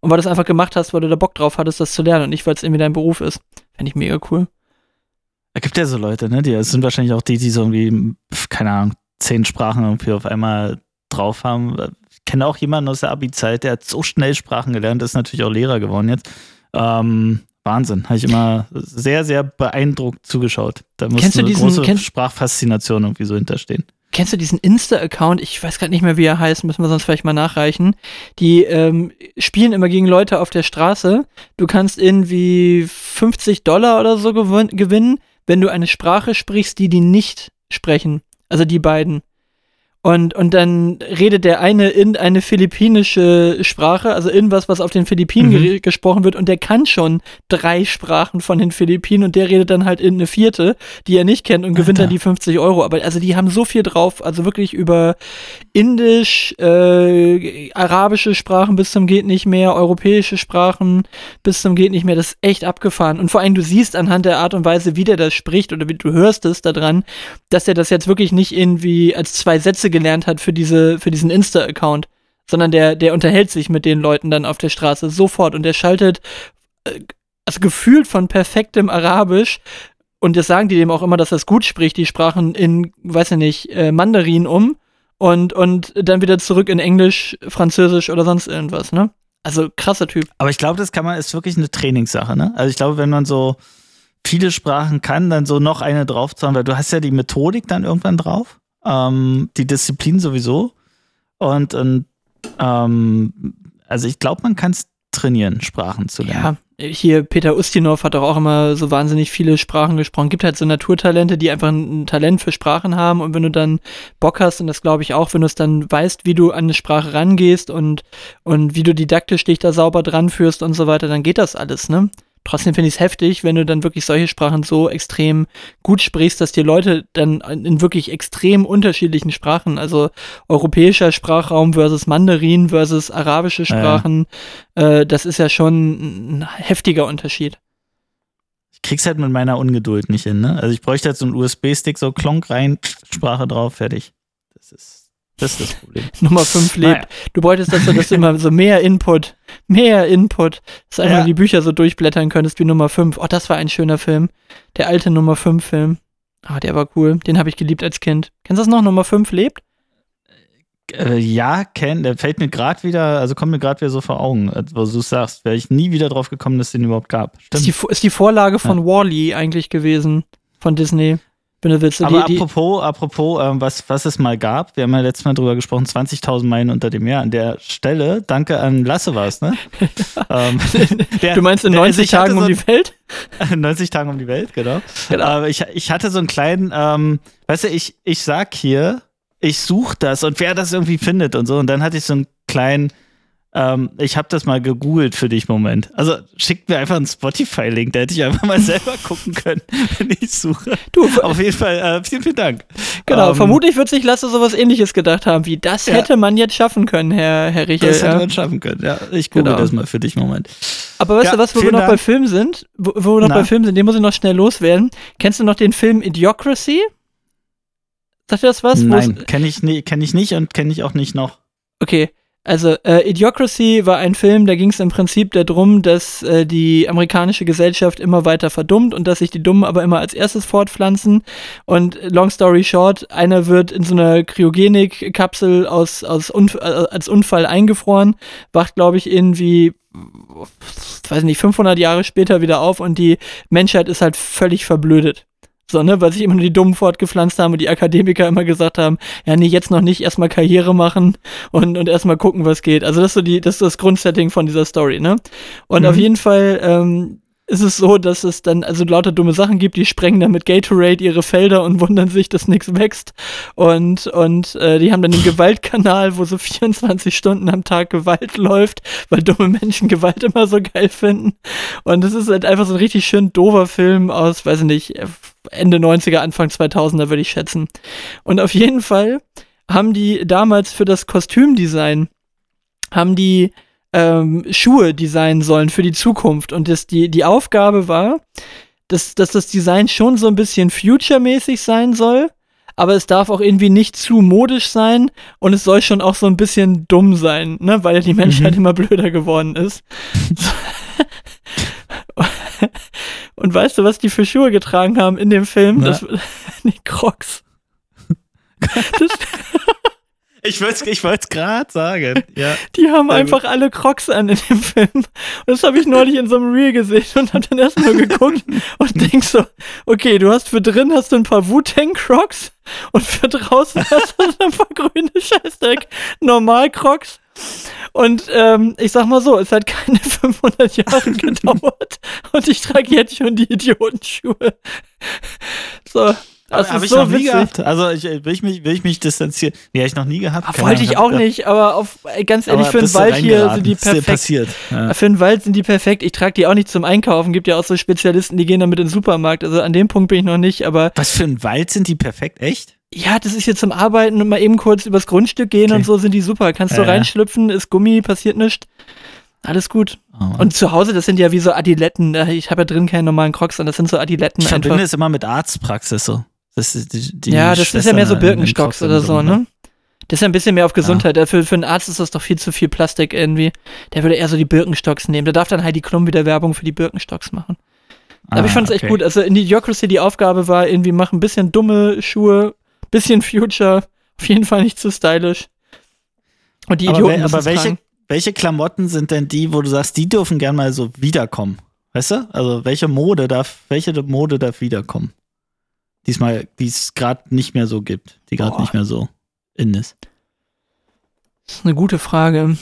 Und weil du es einfach gemacht hast, weil du da Bock drauf hattest, das zu lernen und nicht, weil es irgendwie dein Beruf ist. Fände ich mega cool. Es gibt ja so Leute, ne? Die das sind wahrscheinlich auch die, die so irgendwie, keine Ahnung, zehn Sprachen irgendwie auf einmal drauf haben. Ich kenne auch jemanden aus der Abi-Zeit, der hat so schnell Sprachen gelernt, ist natürlich auch Lehrer geworden jetzt. Ähm, Wahnsinn. Habe ich immer sehr, sehr beeindruckt zugeschaut. Da muss Kennst du eine diesen- große kennst- Sprachfaszination irgendwie so hinterstehen. Kennst du diesen Insta-Account? Ich weiß gerade nicht mehr, wie er heißt, müssen wir sonst vielleicht mal nachreichen. Die ähm, spielen immer gegen Leute auf der Straße. Du kannst irgendwie 50 Dollar oder so gewin gewinnen, wenn du eine Sprache sprichst, die die nicht sprechen. Also die beiden. Und, und dann redet der eine in eine philippinische Sprache, also in was, was auf den Philippinen Mhm. gesprochen wird, und der kann schon drei Sprachen von den Philippinen und der redet dann halt in eine vierte, die er nicht kennt und gewinnt dann Alter. die 50 Euro. Aber also die haben so viel drauf, also wirklich über Indisch, äh, arabische Sprachen bis zum geht nicht mehr, europäische Sprachen bis zum geht nicht mehr. Das ist echt abgefahren. Und vor allem, du siehst anhand der Art und Weise, wie der das spricht oder wie du hörst es daran, dass er das jetzt wirklich nicht irgendwie als zwei Sätze gelernt hat für diese, für diesen Insta-Account, sondern der, der unterhält sich mit den Leuten dann auf der Straße sofort und der schaltet, äh, also gefühlt von perfektem Arabisch und das sagen die dem auch immer, dass er es gut spricht, die Sprachen in, weiß ich nicht, äh, Mandarin um und, und dann wieder zurück in Englisch, Französisch oder sonst irgendwas, ne? Also krasser Typ. Aber ich glaube, das kann man, ist wirklich eine Trainingssache, ne? Also ich glaube, wenn man so viele Sprachen kann, dann so noch eine draufzuhauen, weil du hast ja die Methodik dann irgendwann drauf, ähm, die Disziplin sowieso. Und, und ähm, also ich glaube, man kann es trainieren, Sprachen zu lernen. Ja, hier Peter Ustinov hat doch auch immer so wahnsinnig viele Sprachen gesprochen. Gibt halt so Naturtalente, die einfach ein, Talent für Sprachen haben und wenn du dann Bock hast, und das glaube ich auch, wenn du es dann weißt, wie du an eine Sprache rangehst und, und wie du didaktisch dich da sauber dran führst und so weiter, dann geht das alles, ne? Trotzdem finde ich es heftig, wenn du dann wirklich solche Sprachen so extrem gut sprichst, dass die Leute dann in wirklich extrem unterschiedlichen Sprachen, also europäischer Sprachraum versus Mandarin versus arabische Ja, ja. Sprachen, äh, das ist ja schon ein heftiger Unterschied. Ich krieg's halt mit meiner Ungeduld nicht hin, ne? Also ich bräuchte halt so einen USB-Stick, so Klonk rein, Sprache drauf, fertig. Das ist, das ist das Problem. (laughs) Nummer 5 lebt. Naja. Du wolltest, dass du das immer so mehr Input, mehr Input, dass du einmal Ja. die Bücher so durchblättern könntest wie Nummer 5. Oh, das war ein schöner Film. Der alte Nummer 5 Film. Ah, der war cool. Den habe ich geliebt als Kind. Kennst du das noch? Nummer 5 lebt? Äh, ja, Ken, der fällt mir gerade wieder, also kommt mir gerade wieder so vor Augen, als wo du sagst, wäre ich nie wieder drauf gekommen, dass es den überhaupt gab. Ist Stimmt. die, ist die Vorlage von Wall-E eigentlich gewesen. Von Disney. So Aber die, die, apropos, apropos, ähm, was, was es mal gab, wir haben ja letztes Mal drüber gesprochen, 20.000 Meilen unter dem Meer. An der Stelle, danke an Lasse war es, ne? (laughs) ähm, der, du meinst in der- 90 ich hatte Tagen um so- die Welt? (laughs) 90 Tage um die Welt, genau. Genau. Aber ich, ich hatte so einen kleinen, ähm, weißt du, ich, ich sag hier, ich suche das und wer das irgendwie findet und so. Und dann hatte ich so einen kleinen, ähm, ich habe das mal gegoogelt für dich, Moment. Also schickt mir einfach einen Spotify-Link, da hätte ich einfach mal (laughs) selber gucken können, wenn ich suche. Du, Auf jeden Fall, äh, vielen, vielen Dank. genau, Ähm, vermutlich wird sich Lasse sowas ähnliches gedacht haben, wie das Ja. hätte man jetzt schaffen können, Herr, Herr Richel. Das hätte ja. man schaffen können. Ja, ich google Genau. das mal für dich, Moment. Aber weißt Ja, du was, wo wir noch Dank. bei Film sind? Wo, wo wir noch Na? bei Film sind, den muss ich noch schnell loswerden. Kennst du noch den Film Idiocracy? Sagt dir das was? Nein, kenne ich, nie- kenn ich nicht und kenne ich auch nicht noch. Okay, also äh, Idiocracy war ein Film, da ging es im Prinzip darum, dass äh, die amerikanische Gesellschaft immer weiter verdummt und dass sich die Dummen aber immer als erstes fortpflanzen. Und long story short, einer wird in so einer Kryogenik-Kapsel aus, aus Unf äh, als Unfall eingefroren, wacht, glaube ich, irgendwie, weiß nicht, 500 Jahre später wieder auf und die Menschheit ist halt völlig verblödet. So, ne, weil sich immer nur die Dummen fortgepflanzt haben und die Akademiker immer gesagt haben, ja, nee, jetzt noch nicht, erstmal Karriere machen und, und erstmal gucken, was geht. Also das ist so die, das ist das Grundsetting von dieser Story, ne? Und Mhm. auf jeden Fall ähm, ist es so, dass es dann also lauter dumme Sachen gibt, die sprengen dann mit Gatorade ihre Felder und wundern sich, dass nichts wächst. Und, und äh, die haben dann den Gewaltkanal, wo so 24 Stunden am Tag Gewalt läuft, weil dumme Menschen Gewalt immer so geil finden. Und es ist halt einfach so ein richtig schön doofer Film aus, weiß ich nicht, Ende 90er, Anfang 2000er würde ich schätzen. Und auf jeden Fall haben die damals für das Kostümdesign haben die ähm, Schuhe designen sollen für die Zukunft. Und das, die, die Aufgabe war, dass, dass das Design schon so ein bisschen future-mäßig sein soll, aber es darf auch irgendwie nicht zu modisch sein und es soll schon auch so ein bisschen dumm sein, ne? weil die Menschheit Mhm. immer blöder geworden ist. (laughs) (laughs) und weißt du, was die für Schuhe getragen haben in dem Film? Na? Das, (laughs) die Crocs. Das, (laughs) Ich wollte es ich gerade sagen. Ja. Die haben Sehr einfach alle Crocs an in dem Film. Und das habe ich neulich in so einem Reel gesehen und habe dann erst mal geguckt und denk so, okay, du hast für drin hast du ein paar Wu-Tang Crocs und für draußen hast du ein paar grüne Scheißdreck Normal Crocs. Und ähm, ich sag mal so, es hat keine (laughs) 500 Jahre (laughs) gedauert und ich trage jetzt schon die Idiotenschuhe. So, das Habe ist ich so noch nie witzig. gehabt. Also ich, will, ich mich, will ich mich distanzieren. Nee, habe ich noch nie gehabt. Ah, Keine Wollte ich auch gedacht, nicht, aber auf, ey, ganz ehrlich, aber für den Wald hier sind die perfekt. passiert. Ja. Für den Wald sind die perfekt. Ich trage die auch nicht zum Einkaufen. Gibt ja auch so Spezialisten, die gehen damit in den Supermarkt. Also an dem Punkt bin ich noch nicht. Aber Was für ein Wald sind die perfekt? Echt? Ja, das ist hier zum Arbeiten und mal eben kurz übers Grundstück gehen Okay. und so sind die super. Kannst du Ja, ja. reinschlüpfen, ist Gummi, passiert nichts. Alles gut. Oh. Und zu Hause, das sind ja wie so Adiletten. Äh, Ich habe ja drin keine normalen Crocs, sondern das sind so Adiletten ich verbinde es immer mit Arztpraxis so. Das ist die, die Ja, das ist ja mehr so Birkenstocks oder so, ne? Das ist ja ein bisschen mehr auf Gesundheit. Für, für einen Arzt ist das doch viel zu viel Plastik irgendwie. Der würde eher so die Birkenstocks nehmen. Der darf dann halt die Klum wieder Werbung für die Birkenstocks machen. Aber ich fand es echt Ah, okay. gut. Also in Idiocracy die Aufgabe war irgendwie, mach ein bisschen dumme Schuhe, bisschen Future, auf jeden Fall nicht zu stylisch. Und die Aber, Idioten aber welche, tragen. welche Klamotten sind denn die, wo du sagst, die dürfen gern mal so wiederkommen? Weißt du? Also welche Mode darf, welche Mode darf wiederkommen? Diesmal, die es gerade nicht mehr so gibt, die gerade nicht mehr so in ist. Das ist eine gute Frage.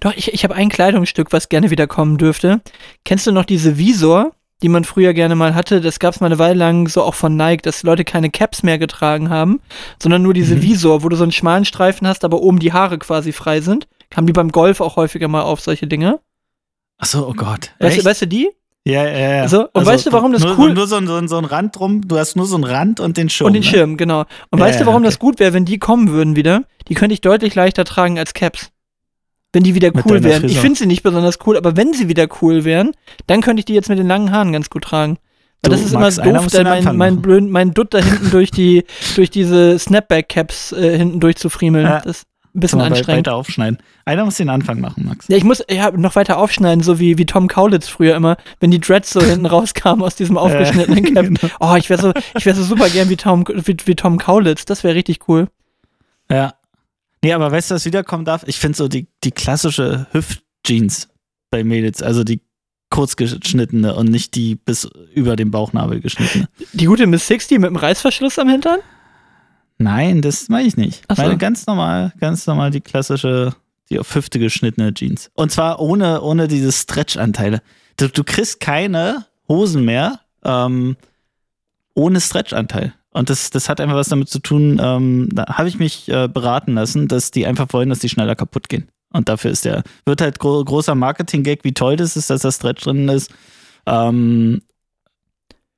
Doch, ich, ich habe ein Kleidungsstück, was gerne wieder kommen dürfte. Kennst du noch diese Visor, die man früher gerne mal hatte? Das gab es mal eine Weile lang so auch von Nike, dass die Leute keine Caps mehr getragen haben, sondern nur diese Mhm. Visor, wo du so einen schmalen Streifen hast, aber oben die Haare quasi frei sind. Kamen die beim Golf auch häufiger mal auf, solche Dinge. Achso, oh Gott. Weißt, du- weißt du die? ja, ja, ja. So, und weißt du, warum das nur, cool- Nur so, so, so ein Rand drum, du hast nur so einen Rand und den Schirm. Und den ne? Schirm, genau. Und Ja, weißt du, ja, warum okay. das gut wäre, wenn die kommen würden wieder? Die könnte ich deutlich leichter tragen als Caps. Wenn die wieder Mit cool wären. Ich finde sie nicht besonders cool, aber wenn sie wieder cool wären, dann könnte ich die jetzt mit den langen Haaren ganz gut tragen. Weil Du, das ist immer doof, den mein, mein, blöd, mein Dutt da hinten durch die, (laughs) durch diese Snapback-Caps äh, hinten durchzufriemeln. Ja. Das ist ein bisschen Mal anstrengend. Weiter aufschneiden. Einer muss den Anfang machen, Max. Ja, ich muss ja, noch weiter aufschneiden, so wie, wie Tom Kaulitz früher immer, wenn die Dreads so hinten rauskamen aus diesem (laughs) aufgeschnittenen Cap. genau. Oh, ich wäre so, ich wäre so super gern wie Tom, wie, wie Tom Kaulitz. Das wäre richtig cool. Ja. Nee, aber weißt du, was wiederkommen darf? Ich finde so die, die klassische Hüft-Jeans bei Mädels, also die kurz geschnittene und nicht die bis über den Bauchnabel geschnittene. Die gute Miss 60 mit dem Reißverschluss am Hintern? Nein, das meine ich nicht. Ach so. Meine ganz normal, ganz normal die klassische, die auf Hüfte geschnittene Jeans. Und zwar ohne, ohne diese Stretch-Anteile. Du, du kriegst keine Hosen mehr ähm, ohne Stretch-Anteil. Und das, das hat einfach was damit zu tun, ähm, da habe ich mich äh, beraten lassen, dass die einfach wollen, dass die schneller kaputt gehen. Und dafür ist der, wird halt gro großer Marketing-Gag, wie toll das ist, dass da Stretch drin ist. Ähm,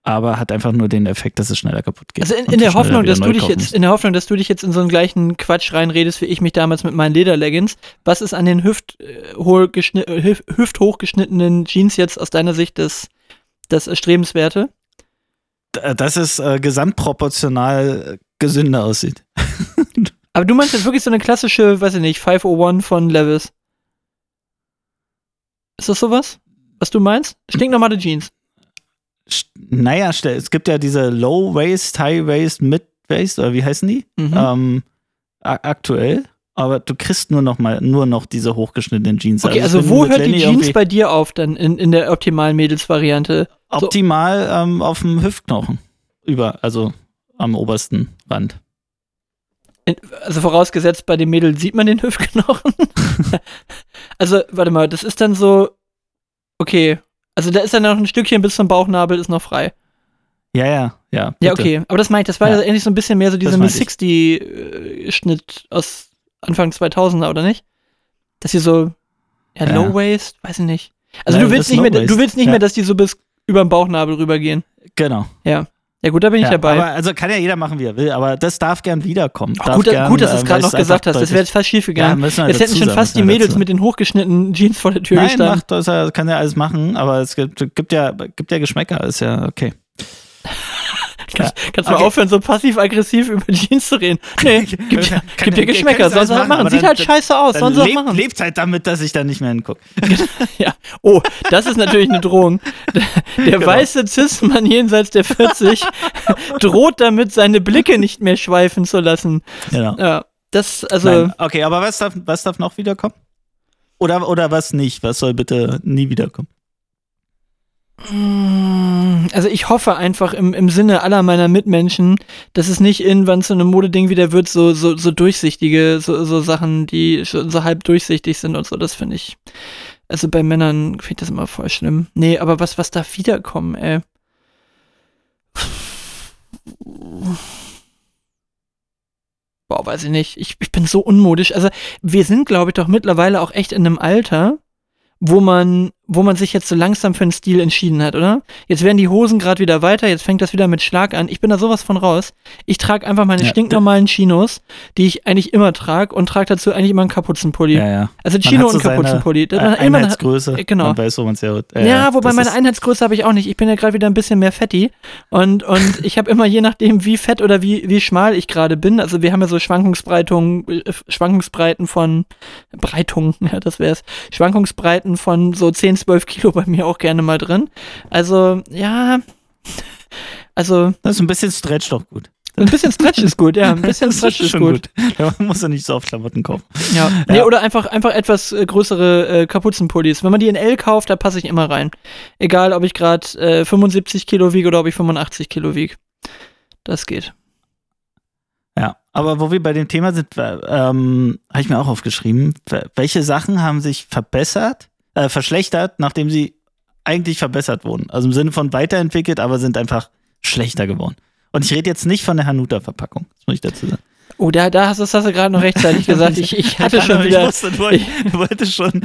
aber hat einfach nur den Effekt, dass es schneller kaputt geht. Also in, in der Hoffnung, dass du dich jetzt, musst. in der Hoffnung, dass du dich jetzt in so einen gleichen Quatsch reinredest, wie ich mich damals mit meinen Lederleggings. Was ist an den Hüft, äh, äh, Hüf, hüfthoch geschnittenen Jeans jetzt aus deiner Sicht das, das Erstrebenswerte? D- dass es äh, gesamtproportional äh, gesünder aussieht. (laughs) Aber du meinst jetzt wirklich so eine klassische, weiß ich nicht, 501 von Levis. Ist das sowas? Was du meinst? Stinknormale Jeans. Naja, es gibt ja diese Low-Waist, High-Waist, Mid-Waist, oder wie heißen die? Mhm. Ähm, aktuell. Aber du kriegst nur noch mal nur noch diese hochgeschnittenen Jeans. Okay, also bin wo hört die Jeans bei dir auf dann in, in der optimalen Mädels-Variante? So- Optimal ähm, auf dem Hüftknochen. Über, also am obersten Rand. Also vorausgesetzt, bei dem Mädel sieht man den Hüftknochen. (laughs) also, warte mal, das ist dann so, okay. Also da ist dann noch ein Stückchen bis zum Bauchnabel ist noch frei. Ja, ja, ja. Ja, bitte. okay. Aber das meinte ich, das war Ja. ja. eigentlich so ein bisschen mehr so dieser Miss meinte ich. 60-Schnitt aus Anfang 2000er, oder nicht? Dass sie so, ja, Ja. Low Waist, weiß ich nicht. Also Ja, du willst nicht mehr, du willst nicht ja. mehr, dass die so bis über den Bauchnabel rübergehen. Genau. Ja. Ja gut, da bin ich Ja, dabei. Aber also kann ja jeder machen, wie er will, aber das darf gern wiederkommen. Ach, gut, gern, gut, dass du es äh, gerade noch gesagt hast. Das wäre jetzt fast schief Ja, gegangen. müssen wir jetzt hätten schon fast die Mädels dazu mit den hochgeschnittenen Jeans vor der Tür Nein, gestanden. macht das, ja- kann ja alles machen, aber es gibt, gibt ja gibt ja Geschmäcker, ist ja okay. Kannst, kannst mal Okay. aufhören, so passiv-aggressiv (laughs) über Jeans zu reden. (laughs) Nee, gibt, gibt Kann- dir kann- Geschmäcker, du sollen sie halt machen. Sieht dann- halt scheiße aus, sollen Dann sie auch lebt, machen. lebt halt damit, dass ich da nicht mehr hingucke. (laughs) Ja. Oh, das ist natürlich eine Drohung. Der Genau. weiße Cis-Mann jenseits der 40 droht damit, seine Blicke nicht mehr schweifen zu lassen. Genau. Ja, das, also, Nein. Okay, aber was darf, was darf noch wiederkommen? Oder, oder was nicht? Was soll bitte nie wiederkommen? Also ich hoffe einfach im, im Sinne aller meiner Mitmenschen, dass es nicht irgendwann zu einem Modeding wieder wird, so, so, so durchsichtige, so, so Sachen, die so halb durchsichtig sind und so, das finde ich. Also bei Männern finde ich das immer voll schlimm. Nee, aber was, was darf wiederkommen, ey? Boah, weiß ich nicht. Ich, ich bin so unmodisch. Also, wir sind, glaube ich, doch mittlerweile auch echt in einem Alter, wo man, wo man sich jetzt so langsam für einen Stil entschieden hat, oder? Jetzt werden die Hosen gerade wieder weiter, jetzt fängt das wieder mit Schlag an. Ich bin da sowas von raus. Ich trage einfach meine Ja, stinknormalen Chinos, die ich eigentlich immer trage und trage dazu eigentlich immer einen Kapuzenpulli. Ja, ja. Also Chino hat so und Kapuzenpulli. seine, äh, Einheitsgröße. äh, genau. Man weiß, wo man es herholt. ja, wobei meine Einheitsgröße habe ich auch nicht. Ich bin ja gerade wieder ein bisschen mehr fetti. Und, und (laughs) ich habe immer, je nachdem, wie fett oder wie, wie schmal ich gerade bin, also wir haben ja so Schwankungsbreitungen, äh, Schwankungsbreiten von Breitungen, (laughs) ja, das wäre es. Schwankungsbreiten von so 10, 12 Kilo bei mir auch gerne mal drin. Also, ja. Also, Das ist ein bisschen Stretch doch gut. ein bisschen Stretch ist gut, ja. Ein bisschen (laughs) Stretch ist schon gut. Da muss er nicht so oft Klamotten kaufen. Ja. Nee, Ja. oder einfach, einfach etwas äh, größere äh, Kapuzenpullis. Wenn man die in L kauft, da passe ich immer rein. Egal, ob ich gerade äh, 75 Kilo wiege oder ob ich 85 Kilo wiege. Das geht. Ja, aber wo wir bei dem Thema sind, äh, ähm, habe ich mir auch aufgeschrieben, welche Sachen haben sich verbessert, äh, verschlechtert, nachdem sie eigentlich verbessert wurden. Also im Sinne von weiterentwickelt, aber sind einfach schlechter geworden. Und ich rede jetzt nicht von der Hanuta-Verpackung, das muss ich dazu sagen. Oh, da, da hast, das hast du gerade noch rechtzeitig gesagt. Ich, ich (laughs) hatte schon ich wieder. wusste, du, ich wollte schon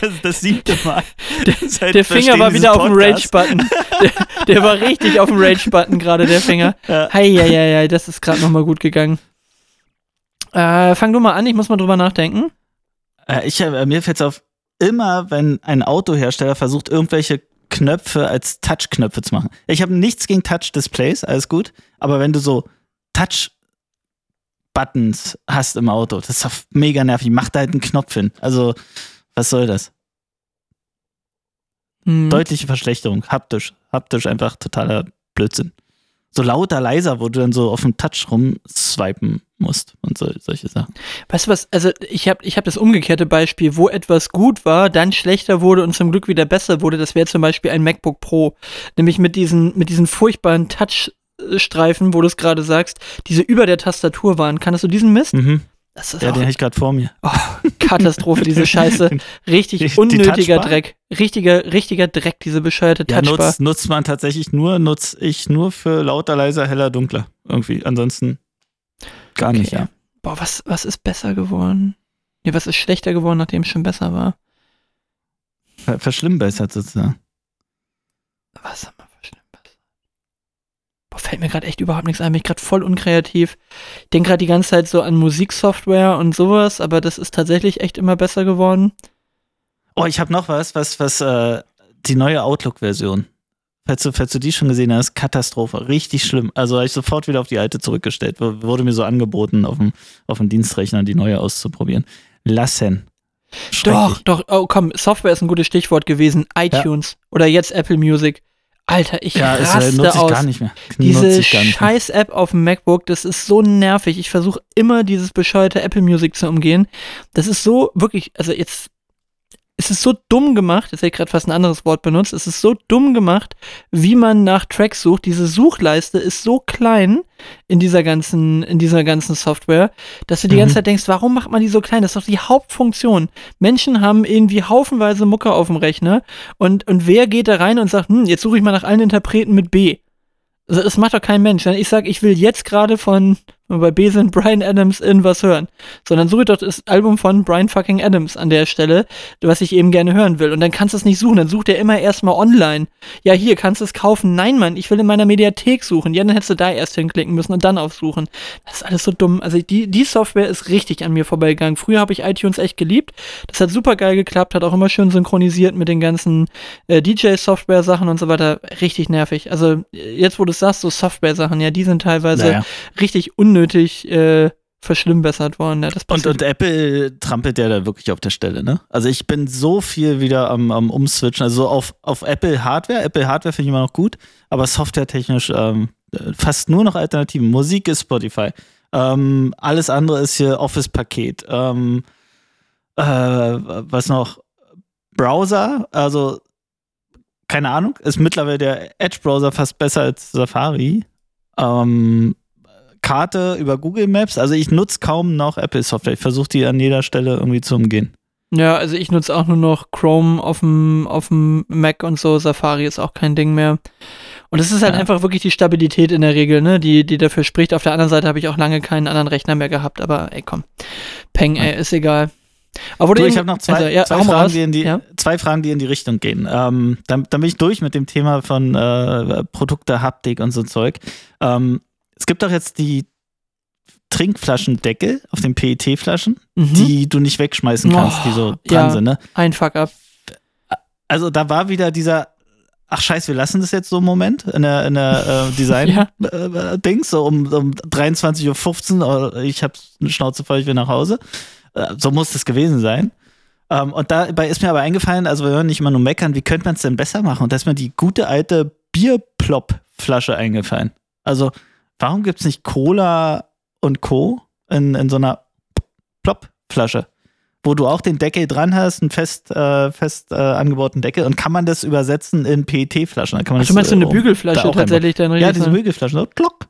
das, das siebte Mal. (laughs) seit Der Finger war wieder auf dem Rage-Button. Der, der war richtig auf dem Rage-Button gerade, der Finger. (laughs) Ja. Heieiei, das ist gerade nochmal gut gegangen. Äh, fang du mal an, ich muss mal drüber nachdenken. Äh, ich, äh, mir fällt es auf, immer wenn ein Autohersteller versucht, irgendwelche Knöpfe als Touch-Knöpfe zu machen. Ich habe nichts gegen Touch-Displays, alles gut, aber wenn du so Touch-Buttons hast im Auto, das ist doch mega nervig. Mach da halt einen Knopf hin. Also, was soll das? Hm. Deutliche Verschlechterung, haptisch. Haptisch einfach totaler Blödsinn. So lauter, leiser, wo du dann so auf dem Touch rumswipen musst und so, solche Sachen. Weißt du was, also ich habe ich hab das umgekehrte Beispiel, wo etwas gut war, dann schlechter wurde und zum Glück wieder besser wurde. Das wäre zum Beispiel ein MacBook Pro. Nämlich mit diesen, mit diesen furchtbaren Touchstreifen, wo du es gerade sagst, diese über der Tastatur waren. Kannst du diesen Mist? Mhm. Das ist Ja, den habe ich gerade vor mir. Katastrophe, diese Scheiße. (laughs) Richtig Die- die unnötiger Touchbar? Dreck. Richtiger, richtiger Dreck, diese bescheuerte Ja, Touchbar. nutzt, nutzt man tatsächlich nur, nutze ich nur für lauter, leiser, heller, dunkler. Irgendwie. Ansonsten gar nicht, Okay. ja. Boah, was, was ist besser geworden? Nee, was ist schlechter geworden, nachdem es schon besser war? Ver verschlimmbessert sozusagen. Was haben wir? Boah, fällt mir gerade echt überhaupt nichts ein. Bin ich gerade voll unkreativ. Ich denke gerade die ganze Zeit so an Musiksoftware und sowas, aber das ist tatsächlich echt immer besser geworden. Oh, ich habe noch was, was, was, äh, die neue Outlook-Version. Falls du, falls du die schon gesehen hast, Katastrophe. Richtig schlimm. Also habe ich sofort wieder auf die alte zurückgestellt. Wurde mir so angeboten, auf dem, auf dem Dienstrechner die neue auszuprobieren. Lassen. Doch, doch. Oh, komm, Software ist ein gutes Stichwort gewesen. iTunes oder jetzt Apple Music. Alter, ich Ja, äh, raste nutze ich aus. gar nicht mehr. Nutze Diese scheiß App auf dem MacBook, das ist so nervig. Ich versuche immer dieses bescheuerte Apple Music zu umgehen. Das ist so wirklich, also jetzt, es ist so dumm gemacht, jetzt hätte ich gerade fast ein anderes Wort benutzt, es ist so dumm gemacht, wie man nach Tracks sucht. Diese Suchleiste ist so klein in dieser ganzen, in dieser ganzen Software, dass du die Mhm. ganze Zeit denkst, warum macht man die so klein? Das ist doch die Hauptfunktion. Menschen haben irgendwie haufenweise Mucke auf dem Rechner und, und wer geht da rein und sagt, hm, jetzt suche ich mal nach allen Interpreten mit B. Also, das macht doch kein Mensch. Wenn ich sage, ich will jetzt gerade von, Und bei B sind Brian Adams in was hören. Sondern suche doch das Album von Brian fucking Adams an der Stelle, was ich eben gerne hören will. Und dann kannst du es nicht suchen. Dann sucht er immer erstmal online. Ja, hier kannst du es kaufen. Nein, Mann, ich will in meiner Mediathek suchen. Ja, dann hättest du da erst hinklicken müssen und dann aufsuchen. Das ist alles so dumm. Also die, die Software ist richtig an mir vorbeigegangen. Früher habe ich iTunes echt geliebt. Das hat super geil geklappt, hat auch immer schön synchronisiert mit den ganzen äh, DJ-Software-Sachen und so weiter. Richtig nervig. Also jetzt, wo du es sagst, so Software-Sachen, ja, die sind teilweise Naja. richtig unnötig äh, verschlimmbessert worden. Ja, das Und, und Apple trampelt ja da wirklich auf der Stelle, ne? Also ich bin so viel wieder am, am Umswitchen. Also auf, auf Apple Hardware. Apple Hardware finde ich immer noch gut, aber softwaretechnisch ähm, fast nur noch Alternativen. Musik ist Spotify. Ähm, alles andere ist hier Office-Paket. Ähm, äh, was noch? Browser, also keine Ahnung, ist mittlerweile der Edge-Browser fast besser als Safari. Ähm, Karte über Google Maps. Also ich nutze kaum noch Apple-Software. Ich versuche die an jeder Stelle irgendwie zu umgehen. ja, also ich nutze auch nur noch Chrome auf dem, auf dem Mac und so. Safari ist auch kein Ding mehr. Und es ist halt Ja. einfach wirklich die Stabilität in der Regel, ne, die, die dafür spricht. Auf der anderen Seite habe ich auch lange keinen anderen Rechner mehr gehabt, aber ey, komm. Peng, ey, ist egal. Aber Du, ich habe noch zwei, also, ja, zwei, Fragen, die in die, ja. zwei Fragen, die in die Richtung gehen. Ähm, dann, dann bin ich durch mit dem Thema von äh, Produkte, Haptik und so Zeug. Ähm, es gibt doch jetzt die Trinkflaschendeckel auf den PET-Flaschen, Mhm. die du nicht wegschmeißen kannst, Oh, die so dran ja. sind. Ne? Ein Fuck up. Also da war wieder dieser, ach scheiße, wir lassen das jetzt so einen Moment in der, in der äh, (laughs) Ja. Design-Dings, so um, um 23.15 Uhr, äh, ich habe eine Schnauze voll, ich will nach Hause. Äh, so muss das gewesen sein. Ähm, und dabei ist mir aber eingefallen, also wir hören nicht immer nur meckern, wie könnte man es denn besser machen? Und da ist mir die gute alte Bierplop-Flasche eingefallen. Also, warum gibt es nicht Cola und Co. in, in so einer Plop-Flasche? Wo du auch den Deckel dran hast, einen fest, äh, fest äh, angebauten Deckel. Und kann man das übersetzen in PET-Flaschen? Dann kann man Ach, das, du meinst so eine Bügelflasche da tatsächlich dann Ja, diese? Bügelflaschen. So, klock.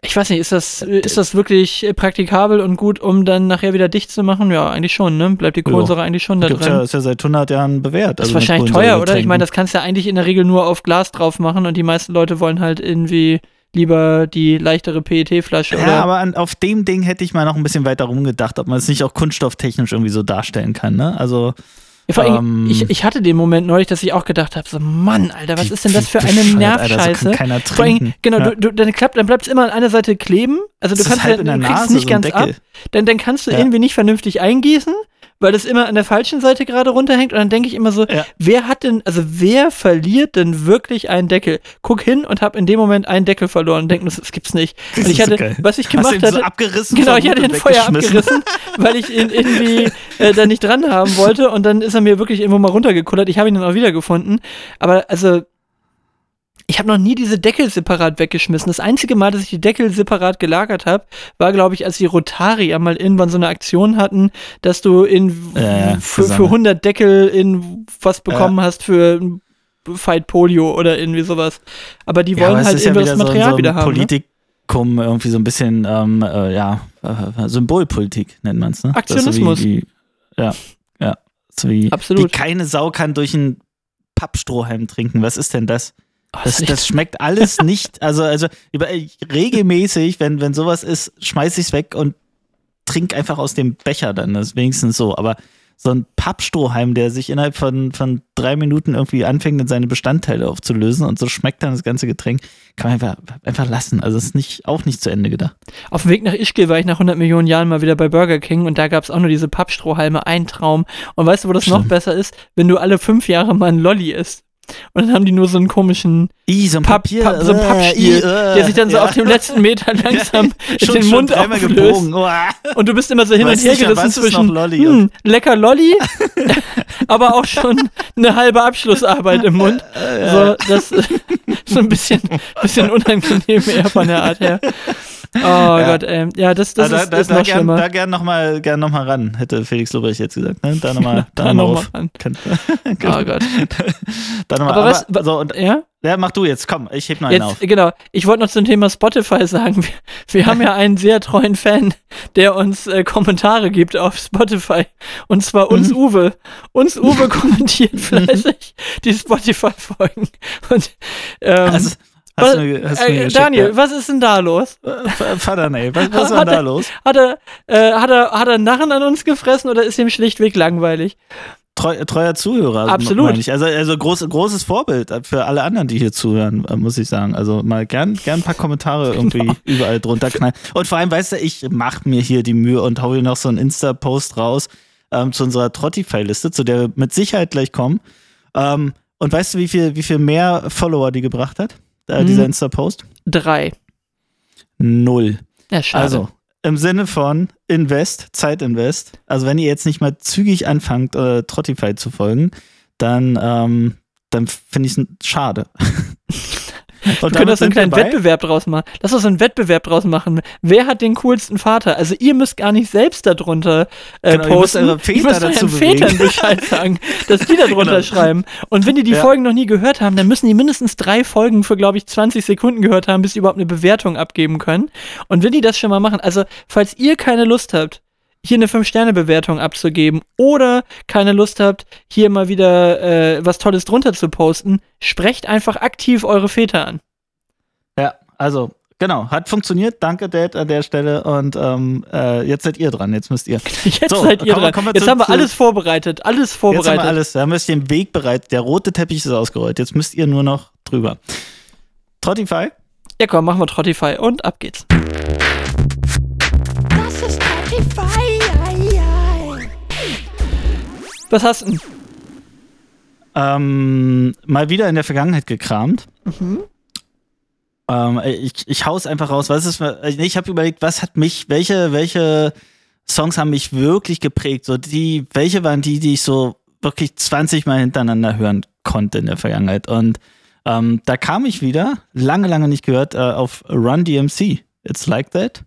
Ich weiß nicht, ist das, ist das wirklich äh, praktikabel und gut, um dann nachher wieder dicht zu machen? Ja, eigentlich schon, ne? Bleibt die. Kohlensäure eigentlich schon da drin? ja, ist ja seit 100 Jahren bewährt. Das ist also mit wahrscheinlich teuer, oder? Ich meine, das kannst du ja eigentlich in der Regel nur auf Glas drauf machen und die meisten Leute wollen halt irgendwie lieber die leichtere PET-Flasche Ja, oder. aber an, auf dem Ding hätte ich mal noch ein bisschen weiter rumgedacht, ob man es nicht auch kunststofftechnisch irgendwie so darstellen kann. Ne? Also vor allem, ähm, ich, ich hatte den Moment neulich, dass ich auch gedacht habe: so, Mann, Alter, was ist denn das für eine bescheuert, Alter, so Nervscheiße? kann keiner Vor allem, genau, Ja. du, du, dann klappt, dann bleibt es immer an einer Seite kleben. Also du Das kannst halb ja, du kriegst es Nase, nicht so ganz ab. Deckel. Dann, dann kannst du Ja. irgendwie nicht vernünftig eingießen, weil das immer an der falschen Seite gerade runterhängt. Und dann denke ich immer so, Ja. wer hat denn, also wer verliert denn wirklich einen Deckel? Guck hin und hab in dem Moment einen Deckel verloren und denke, das, das gibt's nicht. Das und ich so hatte, geil. was ich Hast gemacht du ihn so hatte, abgerissen? Genau, ich hatte den Feuer abgerissen, weil ich ihn irgendwie äh, da nicht dran haben wollte und dann ist er mir wirklich irgendwo mal runtergekullert. Ich habe ihn dann auch wiedergefunden. Aber also, ich habe noch nie diese Deckel separat weggeschmissen. Das einzige Mal, dass ich die Deckel separat gelagert habe, war, glaube ich, als die Rotarier mal irgendwann so eine Aktion hatten, dass du in Ja, ja, für, für gesammelt. 100 Deckel in was bekommen hast für Fight Polio oder irgendwie sowas. Aber die Ja, wollen aber halt ja irgendwie wieder das so, ein- Material so ein wieder haben. Ne? Politikum, irgendwie so ein bisschen, ähm, äh, ja, äh, Symbolpolitik nennt man es, ne? Das ist so Aktionismus. Wie, wie, ja, ja. So wie, Absolut. Wie keine Sau kann durch einen Pappstrohhalm trinken. Was ist denn das? Oh, Das, das schmeckt alles (laughs) nicht. Also, also über, regelmäßig, wenn, wenn sowas ist, schmeiß ich's weg und trink einfach aus dem Becher dann. Das ist wenigstens so. Aber so ein Pappstrohhalm, der sich innerhalb von, von drei Minuten irgendwie anfängt, in seine Bestandteile aufzulösen und so schmeckt dann das ganze Getränk, kann man einfach, einfach lassen. Also es ist nicht, auch nicht zu Ende gedacht. Auf dem Weg nach Ischgl war ich nach 100 Millionen Jahren mal wieder bei Burger King und da gab es auch nur diese Pappstrohhalme, ein Traum. Und weißt du, wo das noch Stimmt. besser ist? Wenn du alle fünf Jahre mal einen Lolli isst. Und dann haben die nur so einen komischen, I, so ein Papier, Papp- so ein äh, Pappstiel, äh, der sich dann so ja. auf dem letzten Meter (laughs) langsam in schon, den schon Mund auflöst. Und du bist immer so hin und her gerissen zwischen, noch Lolli hm, lecker Lolli, (laughs) aber auch schon eine halbe Abschlussarbeit im Mund. (laughs) So, das ist so ein bisschen, bisschen unangenehm eher von der Art her. Oh Gott, ey. Ja, das, das Ah, da, ist, da, ist da, noch gern, schlimmer. da gern nochmal gern noch mal ran, hätte Felix Lobrecht jetzt gesagt. Ne? Da nochmal da Da noch noch mal ran. Kann- Oh Gott. da noch mal, Aber was- aber, so, und, Ja? Ja, mach du jetzt, komm, ich heb noch einen Jetzt, auf. genau. Ich wollte noch zum Thema Spotify sagen. Wir, wir haben ja einen sehr treuen Fan, der uns äh, Kommentare gibt auf Spotify. Und zwar uns Mhm. Uwe. Uns Uwe (laughs) kommentiert fleißig die Spotify-Folgen. Und ähm, Also, Was, mir, hast du mir äh, Daniel, was ist denn da los? ja. Äh, Vater, nee, was, was war Hat da los? Hat er, äh, hat er, hat er Narren an uns gefressen oder ist ihm schlichtweg langweilig? Treu, treuer Zuhörer. Absolut. Also, also groß, großes Vorbild für alle anderen, die hier zuhören, äh, muss ich sagen. Also mal gern, gern ein paar Kommentare (laughs) irgendwie Genau. überall drunter knallen. Und vor allem, weißt du, ich mach mir hier die Mühe und hau hier noch so einen Insta-Post raus ähm, zu unserer Trottify-Liste, zu der wir mit Sicherheit gleich kommen. Ähm, und weißt du, wie viel, wie viel mehr Follower die gebracht hat? Äh, Hm. Dieser Insta-Post? Drei. Null. Ja, schade. Also, im Sinne von Invest, Zeitinvest. Also, wenn ihr jetzt nicht mal zügig anfangt, äh, Trottify zu folgen, dann, ähm, dann finde ich es schade. (laughs) Wir können das so einen kleinen Wettbewerb draus machen. Lass uns einen Wettbewerb draus machen. Wer hat den coolsten Vater? Also ihr müsst gar nicht selbst darunter äh, Genau, ihr müsst posten. eure Väter ihr müsst dazu euren Vätern. Bescheid (laughs) sagen, dass die da drunter Genau. schreiben. Und wenn die die Ja. Folgen noch nie gehört haben, dann müssen die mindestens drei Folgen für, glaube ich, 20 Sekunden gehört haben, bis sie überhaupt eine Bewertung abgeben können. Und wenn die das schon mal machen, also falls ihr keine Lust habt, hier eine 5-Sterne-Bewertung abzugeben oder keine Lust habt, hier mal wieder äh, was Tolles drunter zu posten, sprecht einfach aktiv eure Väter an. Ja, also, genau, hat funktioniert. Danke, Dad, an der Stelle. Und ähm, äh, jetzt seid ihr dran. Jetzt müsst ihr. (laughs) Jetzt So, seid ihr wir- dran. kommen wir Jetzt zu- haben wir alles vorbereitet. Alles Jetzt haben vorbereitet. wir alles. Da müsst ihr den Weg bereit. Der rote Teppich ist ausgerollt. Jetzt müsst ihr nur noch drüber. Trottify? Ja, komm, machen wir Trottify und ab geht's. Was hast du denn? Ähm, mal wieder in der Vergangenheit gekramt. Mhm. Ähm, ich, ich hau's einfach raus. Was ist, ich habe überlegt, was hat mich, welche, welche Songs haben mich wirklich geprägt? So die, welche waren die, die ich so wirklich 20 Mal hintereinander hören konnte in der Vergangenheit? Und ähm, da kam ich wieder, lange, lange nicht gehört, äh, auf Run DMC. It's like that.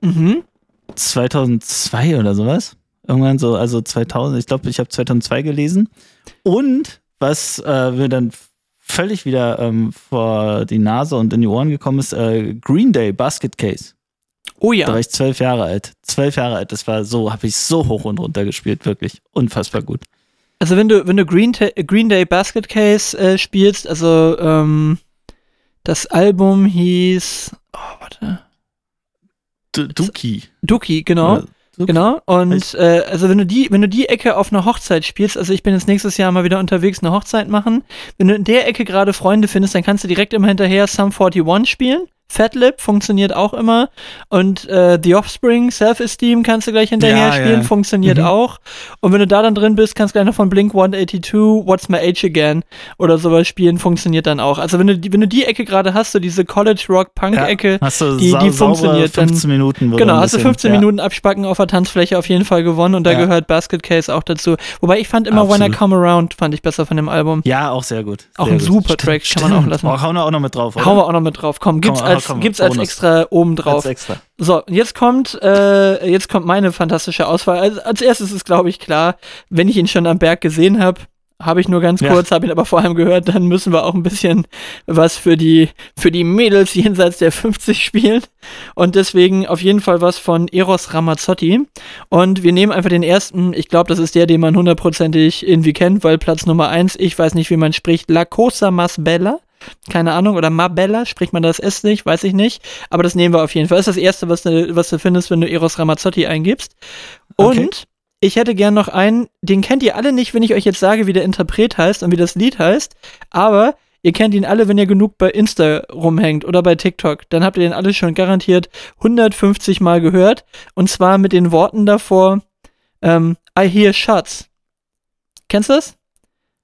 Mhm. 2002 oder sowas. Irgendwann so, also 2000, ich glaube, ich habe 2002 gelesen. Und was äh, mir dann völlig wieder ähm, vor die Nase und in die Ohren gekommen ist, äh, Green Day Basket Case. Oh Da war ja. ich zwölf Jahre alt. Zwölf Jahre alt, das war so, habe ich so hoch und runter gespielt, wirklich. Unfassbar gut. Also wenn du, wenn du Green, Ta- Green Day Basket Case äh, spielst, also ähm, das Album hieß, oh, warte, Du- Duki. Duki, genau. Oder Duki. Genau. Und äh, also wenn du die, wenn du die Ecke auf einer Hochzeit spielst, also ich bin jetzt nächstes Jahr mal wieder unterwegs, eine Hochzeit machen. Wenn du in der Ecke gerade Freunde findest, dann kannst du direkt immer hinterher Sum 41 spielen. Fatlip funktioniert auch immer. Und äh, The Offspring, Self-Esteem kannst du gleich hinterher Ja, spielen, ja. funktioniert Mhm. auch. Und wenn du da dann drin bist, kannst du gleich noch von Blink 182, What's My Age Again oder sowas spielen, funktioniert dann auch. Also wenn du die, wenn du die Ecke gerade hast, so diese College Rock Punk Ja, Ecke, du die- die funktioniert dann- 15 Minuten. wo du Genau, hast du bisschen- 15 ja. Minuten Abspacken auf der Tanzfläche auf jeden Fall gewonnen und da Ja. gehört Basket Case auch dazu. Wobei ich fand immer When I Absolut. Come Around fand ich besser von dem Album. Ja, auch sehr gut. Auch sehr ein gut. super Track, kann man auch stimmt. lassen. Oh, hauen wir auch noch mit drauf, oder? Hauen wir auch noch mit drauf. Komm, gibt's Komm, als, komm, gibt's als Bonus. extra oben drauf. Als extra. So, jetzt kommt, äh, jetzt kommt meine fantastische Auswahl. Also, als erstes ist, glaube ich, klar, wenn ich ihn schon am Berg gesehen habe, habe ich nur ganz Ja. kurz, habe ihn aber vor allem gehört, dann müssen wir auch ein bisschen was für die, für die Mädels jenseits der 50 spielen. Und deswegen auf jeden Fall was von Eros Ramazzotti. Und wir nehmen einfach den ersten, ich glaube, das ist der, den man hundertprozentig irgendwie kennt, weil Platz Nummer eins, ich weiß nicht, wie man spricht, La Cosa Mas Bella. Keine Ahnung, oder Mabella, spricht man das S nicht, weiß ich nicht. Aber das nehmen wir auf jeden Fall. Das ist das Erste, was du, was du findest, wenn du Eros Ramazzotti eingibst. Und Okay. ich hätte gern noch einen, den kennt ihr alle nicht, wenn ich euch jetzt sage, wie der Interpret heißt und wie das Lied heißt. Aber ihr kennt ihn alle, wenn ihr genug bei Insta rumhängt oder bei TikTok. Dann habt ihr den alle schon garantiert 150 Mal gehört. Und zwar mit den Worten davor, ähm, I hear shots. Kennst du das?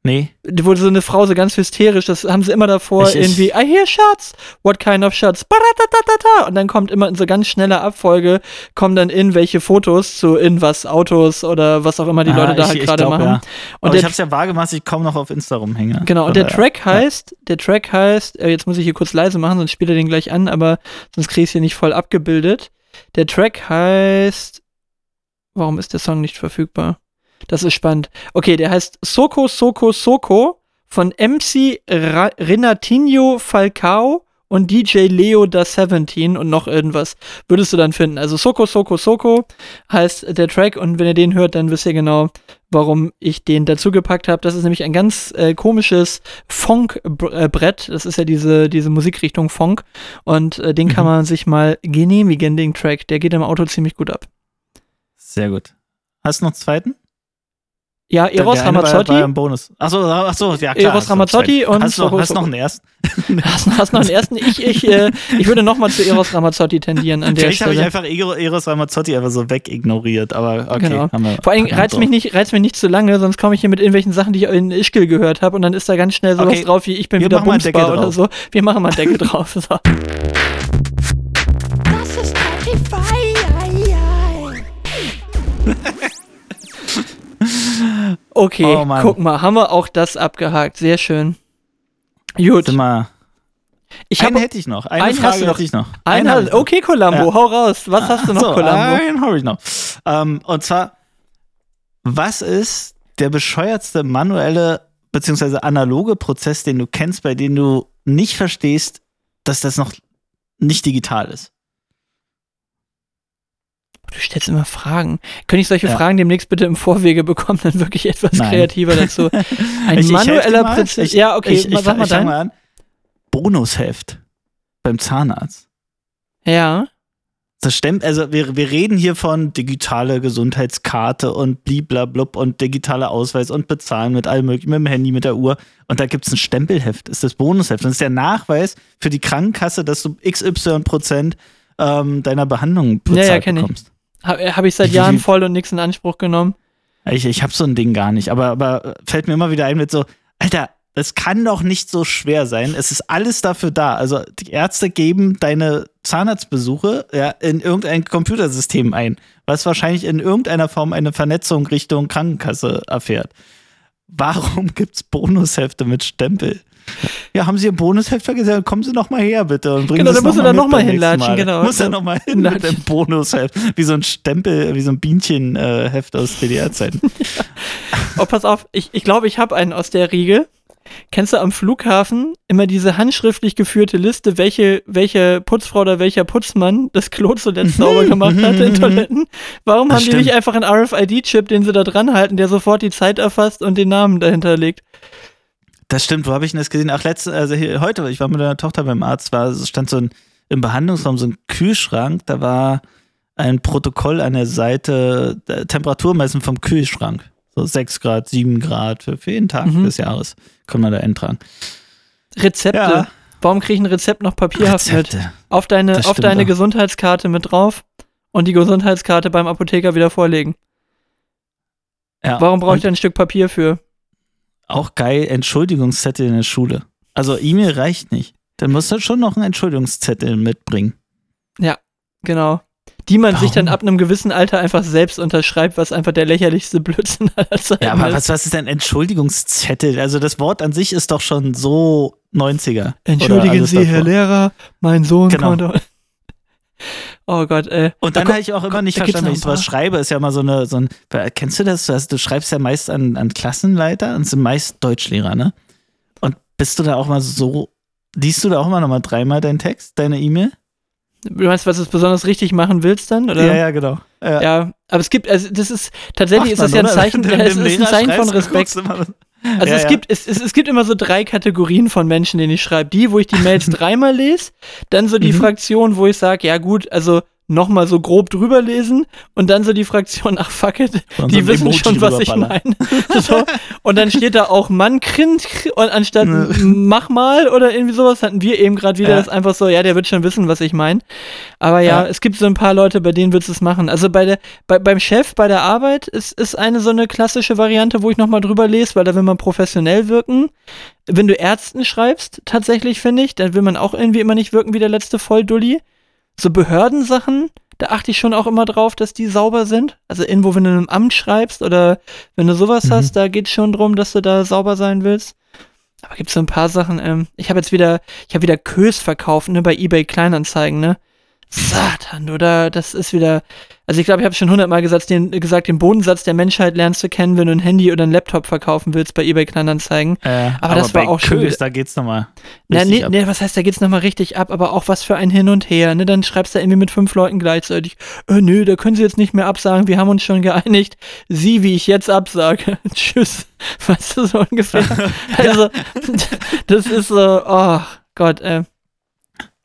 Nee. wo so eine Frau so ganz hysterisch, das haben sie immer davor Ich- irgendwie, I hear shots, what kind of shots, und dann kommt immer in so ganz schneller Abfolge, kommen dann in welche Fotos zu in was, Autos oder was auch immer die Ah, Leute da ich- halt gerade machen. Ja. Und der, ich hab's ja vage gemacht, ich kaum noch auf Insta rumhänge. genau, und der Track ja. heißt, der Track heißt, äh, jetzt muss ich hier kurz leise machen, sonst spielt er den gleich an, aber sonst krieg ich hier nicht voll abgebildet. Der Track heißt, warum ist der Song nicht verfügbar? Das ist spannend. Okay, der heißt Soko Soko Soko von MC Ra Renatinho Falcao und DJ Leo da 17 und noch irgendwas würdest du dann finden. Also Soko Soko Soko heißt der Track und wenn ihr den hört, dann wisst ihr genau, warum ich den dazu gepackt habe. Das ist nämlich ein ganz äh, komisches Funk-Brett. Das ist ja diese, diese Musikrichtung Funk und äh, den kann Mhm. man sich mal genehmigen, den Track. Der geht im Auto ziemlich gut ab. Sehr gut. Hast du noch einen zweiten? Ja, Eros eine war- Ramazzotti. War, ein Bonus. Achso, achso, ja klar. Eros hast du Ramazzotti und hast du hast noch einen ersten? (laughs) Hast, hast noch einen ersten? Ich, ich, äh, ich würde nochmal zu Eros Ramazzotti tendieren an der Vielleicht habe ich Stelle. einfach Ero- Eros Ramazzotti einfach so wegignoriert, aber okay. Genau. Haben wir, Vor allem reizt so. mich, nicht, reizt mich nicht zu lange, sonst komme ich hier mit irgendwelchen Sachen, die ich in Ischgl gehört habe und dann ist da ganz schnell sowas Okay. drauf wie ich bin Wir wieder bumsbar oder so. Wir machen mal Deckel drauf. So. Das ist Spotify. (laughs) Okay, Oh guck mal, haben wir auch das abgehakt. Sehr schön. Gut, wir, ich einen hätte ich noch. Eine einen hast Frage du noch. hätte ich noch. einen. hab ich noch. Okay, Columbo, Ja. hau raus. Was hast du noch, so, Columbo? Einen habe ich noch. Ähm, und zwar, was ist der bescheuertste manuelle beziehungsweise analoge Prozess, den du kennst, bei dem du nicht verstehst, dass das noch nicht digital ist? Du stellst immer Fragen. Könnte ich solche Ja. Fragen demnächst bitte im Vorwege bekommen, dann wirklich etwas Nein. kreativer dazu. (laughs) Ein Ich- manueller. Ich- Ja, okay, ich, ich, mal- sag mal mal an. Bonusheft beim Zahnarzt. Ja. Das stimmt, also wir, wir reden hier von digitale Gesundheitskarte und bliblablub und digitaler Ausweis und bezahlen mit allem möglichen, mit dem Handy, mit der Uhr. Und da gibt es ein Stempelheft, ist das Bonusheft. Das ist der Nachweis für die Krankenkasse, dass du XY Prozent ähm, deiner Behandlung Ja, ja, bezahlt kenn ich. Habe hab ich seit Jahren voll und nichts in Anspruch genommen. Ich, ich habe so ein Ding gar nicht, aber, aber fällt mir immer wieder ein mit so, Alter, das kann doch nicht so schwer sein. Es ist alles dafür da. Also die Ärzte geben deine Zahnarztbesuche ja, in irgendein Computersystem ein, was wahrscheinlich in irgendeiner Form eine Vernetzung Richtung Krankenkasse erfährt. Warum gibt's Bonushefte mit Stempel? Ja, haben Sie Ihr Bonusheft vergessen? Kommen Sie noch mal her, bitte. Und bringen Genau, Sie da es du noch dann mit noch mal beim nächsten hinlatschen, Mal. genau. Muss er noch mal hin mit dem Bonusheft. Wie so ein Stempel, wie so ein Bienchenheft aus DDR-Zeiten. (laughs) Oh, pass auf, ich, ich glaube, ich habe einen aus der Riege. Kennst du am Flughafen immer diese handschriftlich geführte Liste, welche, welche Putzfrau oder welcher Putzmann das Klo zuletzt sauber gemacht hat in Toiletten? Warum Das haben die stimmt. nicht einfach einen RFID-Chip, den sie da dran halten, der sofort die Zeit erfasst und den Namen dahinter legt? Das stimmt, wo habe ich denn das gesehen? Ach, letzte, also hier, heute, ich war mit meiner Tochter beim Arzt, war, es stand so ein, im Behandlungsraum so ein Kühlschrank, da war ein Protokoll an der Seite, äh, Temperaturmessen vom Kühlschrank. So 6 Grad, 7 Grad für, für jeden Tag Mhm. des Jahres. Können wir da eintragen. Rezepte. Ja. Warum kriege ich ein Rezept noch papierhaft mit? Auf deine, auf deine auch. Gesundheitskarte mit drauf und die Gesundheitskarte beim Apotheker wieder vorlegen. Ja. Warum brauche ich da ein Stück Papier für? Auch geil, Entschuldigungszettel in der Schule. Also E-Mail reicht nicht. Dann musst du schon noch einen Entschuldigungszettel mitbringen. Genau. Die man sich dann Warum? ab einem gewissen Alter einfach selbst unterschreibt, was einfach der lächerlichste Blödsinn aller Zeiten Ja, aber ist. was, was ist denn Entschuldigungszettel? Also das Wort an sich ist doch schon so 90er. Oder Entschuldigen Sie, Herr davor. Lehrer, mein Sohn Genau. konnte. Oh Gott, ey. Und Da dann habe ich auch immer nicht verstanden, wenn ich ein sowas schreibe, ist ja immer so eine, so ein, kennst du das? Du, hast, du schreibst ja meist an, an Klassenleiter und sind meist Deutschlehrer, ne? Und bist du da auch mal so, liest du da auch mal nochmal dreimal deinen Text, deine E-Mail? Du meinst, was du besonders richtig machen willst dann? Oder? Ja, ja, genau. Ja. Ja, aber es gibt, also das ist, tatsächlich Macht ist das ja ein? Zeichen, (laughs) du es dem ist ein Zeichen von Respekt. Also Ja, es, ja. Gibt, es, es, es gibt immer so drei Kategorien von Menschen, denen ich schreibe. Die, wo ich die Mails (laughs) dreimal lese, dann so die Mhm. Fraktion, wo ich sage, ja gut, also nochmal so grob drüber lesen und dann so die Fraktion, ach fuck it, Und die wissen Emoji schon, was ich meine. (laughs) so. Und dann steht da auch Mann grinst und anstatt mach mal oder irgendwie sowas hatten wir eben gerade wieder Ja. das einfach so, ja, der wird schon wissen, was ich meine. Aber ja, Ja. es gibt so ein paar Leute, bei denen wird es machen. Also bei der, bei, beim Chef, bei der Arbeit ist, ist eine so eine klassische Variante, wo ich nochmal drüber lese, weil da will man professionell wirken. Wenn du Ärzten schreibst, tatsächlich finde ich, dann will man auch irgendwie immer nicht wirken wie der letzte Volldulli. So Behördensachen, da achte ich schon auch immer drauf, dass die sauber sind. Also irgendwo, wenn du in einem Amt schreibst oder wenn du sowas Mhm. hast, da geht es schon drum, dass du da sauber sein willst. Aber gibt es so ein paar Sachen, ähm, ich habe jetzt wieder, ich habe wieder Kös verkauft, ne, bei eBay Kleinanzeigen, ne? Satan, oder? Das ist wieder, Also ich glaube, ich habe schon hundertmal gesagt den, gesagt, den Bodensatz der Menschheit lernst du kennen, wenn du ein Handy oder einen Laptop verkaufen willst bei eBay Kleinanzeigen. Äh, Aber das war auch schon Kös, wieder- da geht's nochmal. Na, nee, ab. nee, was heißt, da geht's nochmal richtig ab, aber auch was für ein Hin und Her, ne? Dann schreibst du irgendwie mit fünf Leuten gleichzeitig, äh, nö, da können sie jetzt nicht mehr absagen, wir haben uns schon geeinigt, sie, wie ich jetzt absage, (laughs) tschüss, weißt du, so ungefähr. (laughs) Also, (laughs) das ist so, oh Gott, äh,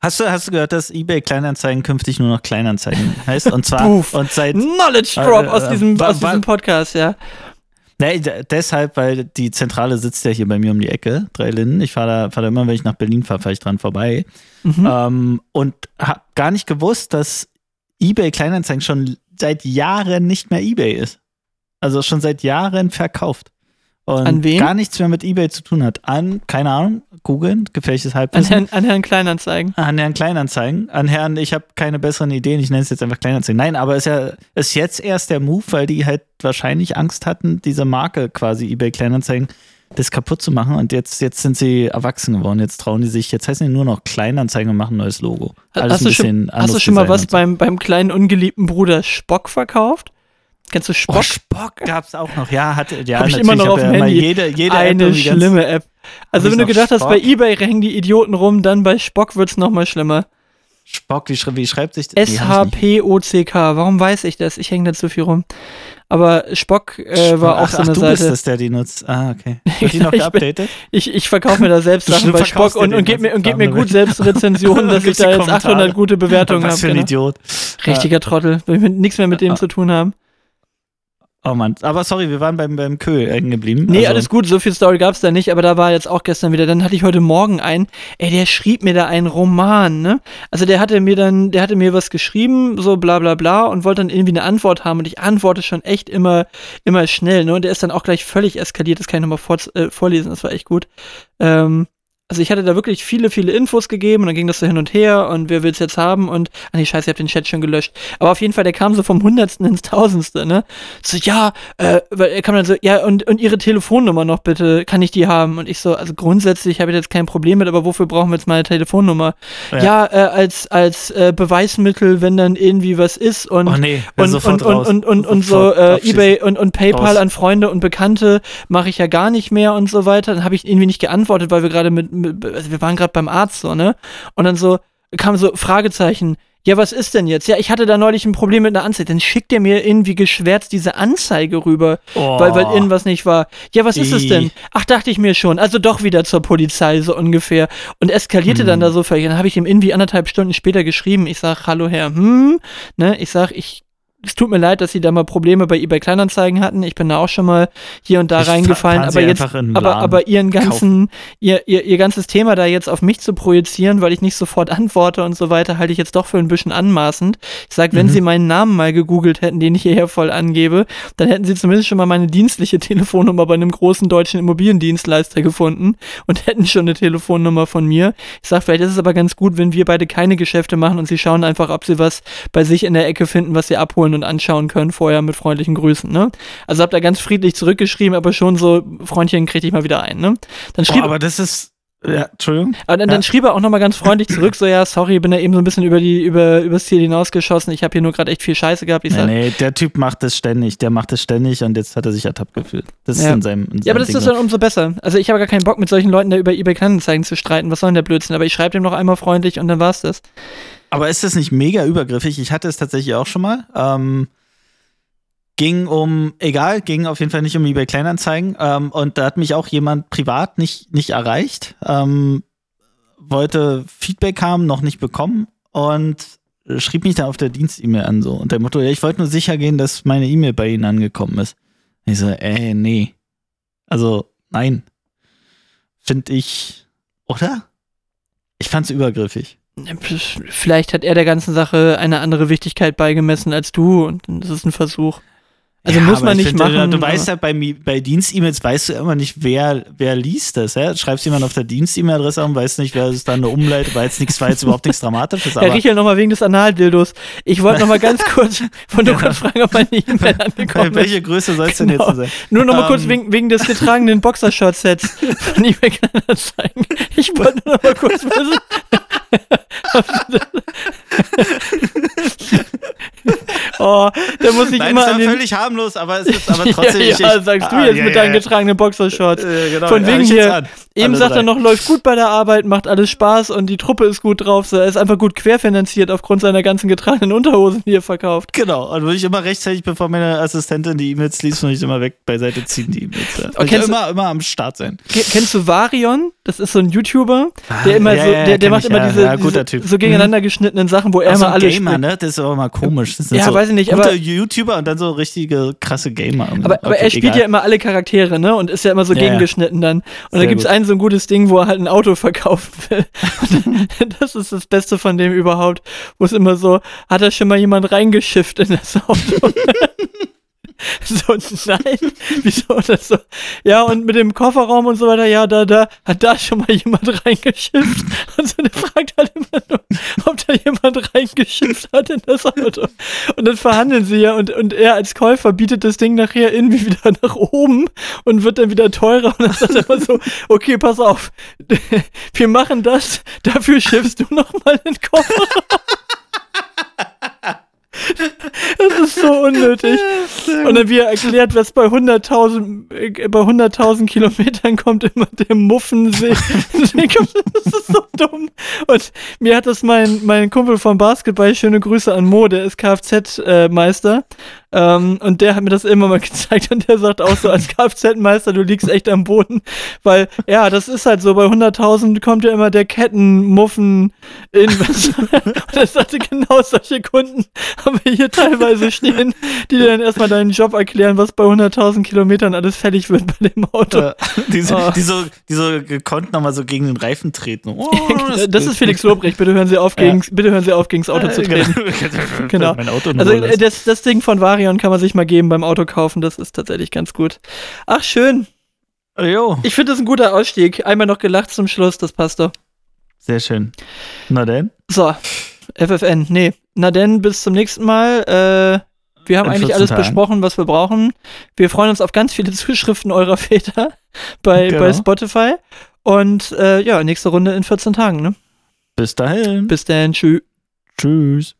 Hast du, hast du gehört, dass eBay Kleinanzeigen künftig nur noch Kleinanzeigen (laughs) heißt? Und zwar und seit Knowledge Drop Äh, aus äh, diesem, aus diesem Podcast, ja. Nee, deshalb, weil die Zentrale sitzt ja hier bei mir um die Ecke, drei Linden. Ich fahre da, fahr da immer, wenn ich nach Berlin fahre, fahre ich dran vorbei. Mhm. Ähm, und habe gar nicht gewusst, dass eBay Kleinanzeigen schon seit Jahren nicht mehr eBay ist. Also schon seit Jahren verkauft. Und An wen? gar nichts mehr mit eBay zu tun hat. An, keine Ahnung, googeln, gefährliches An Halbwissen. Herrn, an Herrn Kleinanzeigen. An Herrn Kleinanzeigen. An Herrn, ich habe keine besseren Ideen, ich nenne es jetzt einfach Kleinanzeigen. Nein, aber ist ja ist jetzt erst der Move, weil die halt wahrscheinlich Angst hatten, diese Marke quasi eBay Kleinanzeigen das kaputt zu machen und jetzt, jetzt sind sie erwachsen geworden. Jetzt trauen die sich, jetzt heißen die nur noch Kleinanzeigen und machen ein neues Logo. Alles Hast ein du, schon, hast du schon mal was beim, beim kleinen ungeliebten Bruder Spock verkauft? Kennst du Spock? Oh, Spock gab's auch noch. Ja, hatte, ja, Hab ich immer noch auf dem Handy. Jede, jede App Eine ganz- schlimme App. Also wenn du gedacht hast, bei Spock? Ebay hängen die Idioten rum, dann bei Spock wird's noch mal schlimmer. Spock, wie, schrei- wie schreibt sich das? Hab. S-H-P-O-C-K. Warum weiß ich das? Ich hänge da zu viel rum. Aber Spock äh, war auch ach, so ach, eine du Seite. bist das, der die nutzt. Ah, okay. (laughs) Wird die noch geupdatet? Ich, ich verkaufe mir da selbst Sachen bei Spock und, und gebe mir, und geb mir gut selbst Rezensionen, (laughs) dass ich da jetzt 800 Kommentare? gute Bewertungen Was habe. für ein Genau. Idiot. Richtiger Trottel. Will nichts mehr mit dem Ja. zu tun haben. Oh Mann, aber sorry, wir waren beim, beim Kö hängen geblieben. Nee, Also, alles gut, so viel Story gab's da nicht, aber da war jetzt auch gestern wieder. Dann hatte ich heute Morgen einen, ey, der schrieb mir da einen Roman, ne? Also der hatte mir dann, der hatte mir was geschrieben, so bla bla bla, und wollte dann irgendwie eine Antwort haben und ich antworte schon echt immer, immer schnell, ne? Und der ist dann auch gleich völlig eskaliert, das kann ich nochmal vor, äh, vorlesen, das war echt gut. Ähm, also ich hatte da wirklich viele, viele Infos gegeben und dann ging das so hin und her und wer will's jetzt haben und, ah nee, scheiße, ich hab den Chat schon gelöscht. Aber auf jeden Fall, der kam so vom Hundertsten ins Tausendste, ne? So, ja, äh, weil er kam dann so, ja, und, und ihre Telefonnummer noch bitte, kann ich die haben? Und ich so, also grundsätzlich habe ich jetzt kein Problem mit, aber wofür brauchen wir jetzt meine Telefonnummer? Ja. Ja, äh, als, als äh, Beweismittel, wenn dann irgendwie was ist und Oh nee, und, und, und, raus. und, und, und so äh. Ebay und, und PayPal Raus. an Freunde und Bekannte mache ich ja gar nicht mehr und so weiter. Dann habe ich irgendwie nicht geantwortet, weil wir gerade mit, wir waren gerade beim Arzt so, ne? Und dann so kam so Fragezeichen. Ja, was ist denn jetzt? Ja, ich hatte da neulich ein Problem mit einer Anzeige. Dann schickt er mir irgendwie geschwärzt diese Anzeige rüber, Oh. weil, weil irgendwas nicht war. Ja, was ist es denn? Ach, dachte ich mir schon. Also doch wieder zur Polizei, so ungefähr. Und eskalierte dann Hm. da so völlig. Dann habe ich ihm irgendwie anderthalb Stunden später geschrieben. Ich sag, hallo Herr, hm, ne? Ich sag, ich, es tut mir leid, dass Sie da mal Probleme bei eBay Kleinanzeigen hatten. Ich bin da auch schon mal hier und da Ich reingefallen. Aber jetzt, aber, aber Ihren ganzen, ihr, ihr, ihr ganzes Thema da jetzt auf mich zu projizieren, weil ich nicht sofort (laughs) antworte und so weiter, halte ich jetzt doch für ein bisschen anmaßend. Ich sag, wenn Mhm. Sie meinen Namen mal gegoogelt hätten, den ich hierher voll angebe, dann hätten Sie zumindest schon mal meine dienstliche (laughs) Telefonnummer bei einem großen deutschen Immobiliendienstleister gefunden und hätten schon eine Telefonnummer von mir. Ich sag, vielleicht ist es aber ganz gut, wenn wir beide keine Geschäfte machen und Sie schauen einfach, ob Sie was bei sich in der Ecke finden, was Sie abholen und anschauen können vorher mit freundlichen Grüßen, ne? Also habt da ganz friedlich zurückgeschrieben, aber schon so, Freundchen, krieg dich mal wieder ein, ne? Dann schrieb, aber das ist. Ja, Entschuldigung. aber dann, Ja. dann schrieb er auch nochmal ganz freundlich zurück, so, ja, sorry, bin da eben so ein bisschen über die, über, übers Ziel hinausgeschossen. Ich habe hier nur gerade echt viel Scheiße gehabt. Ich Nee, sag, nee, der Typ macht das ständig. Der macht das ständig und jetzt hat er sich ertappt gefühlt. Das ist Ja. in seinem. In ja, aber seinem das Ding ist dann umso besser. Also ich habe gar keinen Bock, mit solchen Leuten da über eBay Kleinanzeigen zu streiten. Was soll denn der Blödsinn? Aber ich schreibe dem noch einmal freundlich und dann war's das. Aber ist das nicht mega übergriffig? Ich hatte es tatsächlich auch schon mal. Ähm, ging um, egal, ging auf jeden Fall nicht um eBay Kleinanzeigen. Ähm, und da hat mich auch jemand privat nicht, nicht erreicht. Ähm, wollte Feedback haben, noch nicht bekommen und schrieb mich dann auf der Dienst-E-Mail an so. Und der Motto, ja, ich wollte nur sicher gehen, dass meine E-Mail bei Ihnen angekommen ist. Ich so, ey, nee. Also, nein. Finde ich, oder? Ich fand's übergriffig. Vielleicht hat er der ganzen Sache eine andere Wichtigkeit beigemessen als du und das ist ein Versuch. Also Ja, muss man ich nicht finde, machen. Du aber- weißt ja, bei, bei Dienst-E-Mails weißt du immer nicht, wer, wer liest das. Ja? Schreibst jemand auf der Dienst-E-Mail-Adresse an, weißt nicht, wer es dann eine umleitet, weil es nichts, war jetzt überhaupt nichts Dramatisches. Herr Richel, nochmal wegen des Analdildos. Ich wollte nochmal ganz kurz, wollte nur kurz fragen, ob meine E-Mail angekommen ist. welche Größe soll es denn Genau. jetzt sein? Nur nochmal kurz Ähm. wegen, wegen des getragenen Boxershort-Sets von eBay Kleinanzeigen. Ich wollte nur noch mal kurz wissen. Oh, da muss ich Nein, immer das war den völlig harmlos, aber es ist aber (laughs) trotzdem. ja, ich, ja, ich, sagst du ah, jetzt ja, mit deinen getragenen Boxershorts. Äh, genau, Von wegen ich hier, eben Alle sagt er noch, läuft gut bei der Arbeit, macht alles Spaß und die Truppe ist gut drauf. So, er ist einfach gut querfinanziert aufgrund seiner ganzen getragenen Unterhosen, die er verkauft. Genau, und würde ich immer rechtzeitig, bevor meine Assistentin die E-Mails liest, würde ich immer weg beiseite ziehen, die E-Mails. Ja. Würde ich kennst du- immer, immer am Start sein. Ke- Kennst du Varion? Das ist so ein YouTuber, der immer Ah, ja, so, der, der macht ich, immer diese, diese so gegeneinander geschnittenen Sachen, wo er so immer ein alles Gamer, ne? Das ist aber mal komisch. Ja, so weiß ich nicht, gute aber- YouTuber und dann so richtige krasse Gamer. Aber, aber Okay, er spielt egal. ja immer alle Charaktere, ne? Und ist ja immer so Ja, gegengeschnitten dann. Und Sehr da gibt's gut. ein so ein gutes Ding, wo er halt ein Auto verkaufen will. (laughs) Das ist das Beste von dem überhaupt. Wo es immer so, hat da schon mal jemand reingeschifft in das Auto? (laughs) (laughs) so, nein, wieso das so? Ja, und mit dem Kofferraum und so weiter, ja, da, da, hat da schon mal jemand reingeschifft? (laughs) Und so, der fragt halt immer nur, ob da jemand reingeschifft hat in das Auto. Und dann verhandeln sie ja und, und er als Käufer bietet das Ding nachher irgendwie wieder nach oben und wird dann wieder teurer. Und dann sagt er immer so, okay, pass auf, (laughs) wir machen das, dafür schiffst du nochmal den Kofferraum. Das ist so unnötig. Und dann wie er erklärt, was bei 100.000 äh, bei 100.000 Kilometern kommt immer der Muffensee. (laughs) das ist so dumm. Und mir hat das mein, mein Kumpel vom Basketball, schöne Grüße an Mo, der ist Kfz-Meister. Ähm, und der hat mir das immer mal (laughs) gezeigt und der sagt auch so, als Kfz-Meister, du liegst echt am Boden. Weil, ja, das ist halt so, bei 100.000 kommt ja immer der Kettenmuffen in (laughs) und er sagte, genau solche Kunden (laughs) haben wir hier teilweise stehen, die dir dann erstmal deinen Job erklären, was bei 100.000 Kilometern alles fällig wird bei dem Auto. Äh, die, so, Oh. die, so, die so gekonnt nochmal so gegen den Reifen treten. Oh, das ist Felix Lobrecht, bitte hören Sie auf, gegen, bitte hören Sie auf, gegens Auto zu treten. Genau. Auto Also äh, das, das Ding von Varion kann man sich mal geben beim Auto kaufen, das ist tatsächlich ganz gut. Ach schön, Jo, ich finde das ein guter Ausstieg. Einmal noch gelacht zum Schluss, das passt doch. sehr schön. Na denn? So, FFN, nee. Na denn, bis zum nächsten Mal. Äh, wir haben In eigentlich 14 alles Tagen. besprochen, was wir brauchen. Wir freuen uns auf ganz viele (laughs) Zuschriften eurer Väter (laughs) bei, Genau. bei Spotify. Und äh, ja, nächste Runde in 14 Tagen, ne? Bis dahin. Bis dann, tschüss. Tschüss.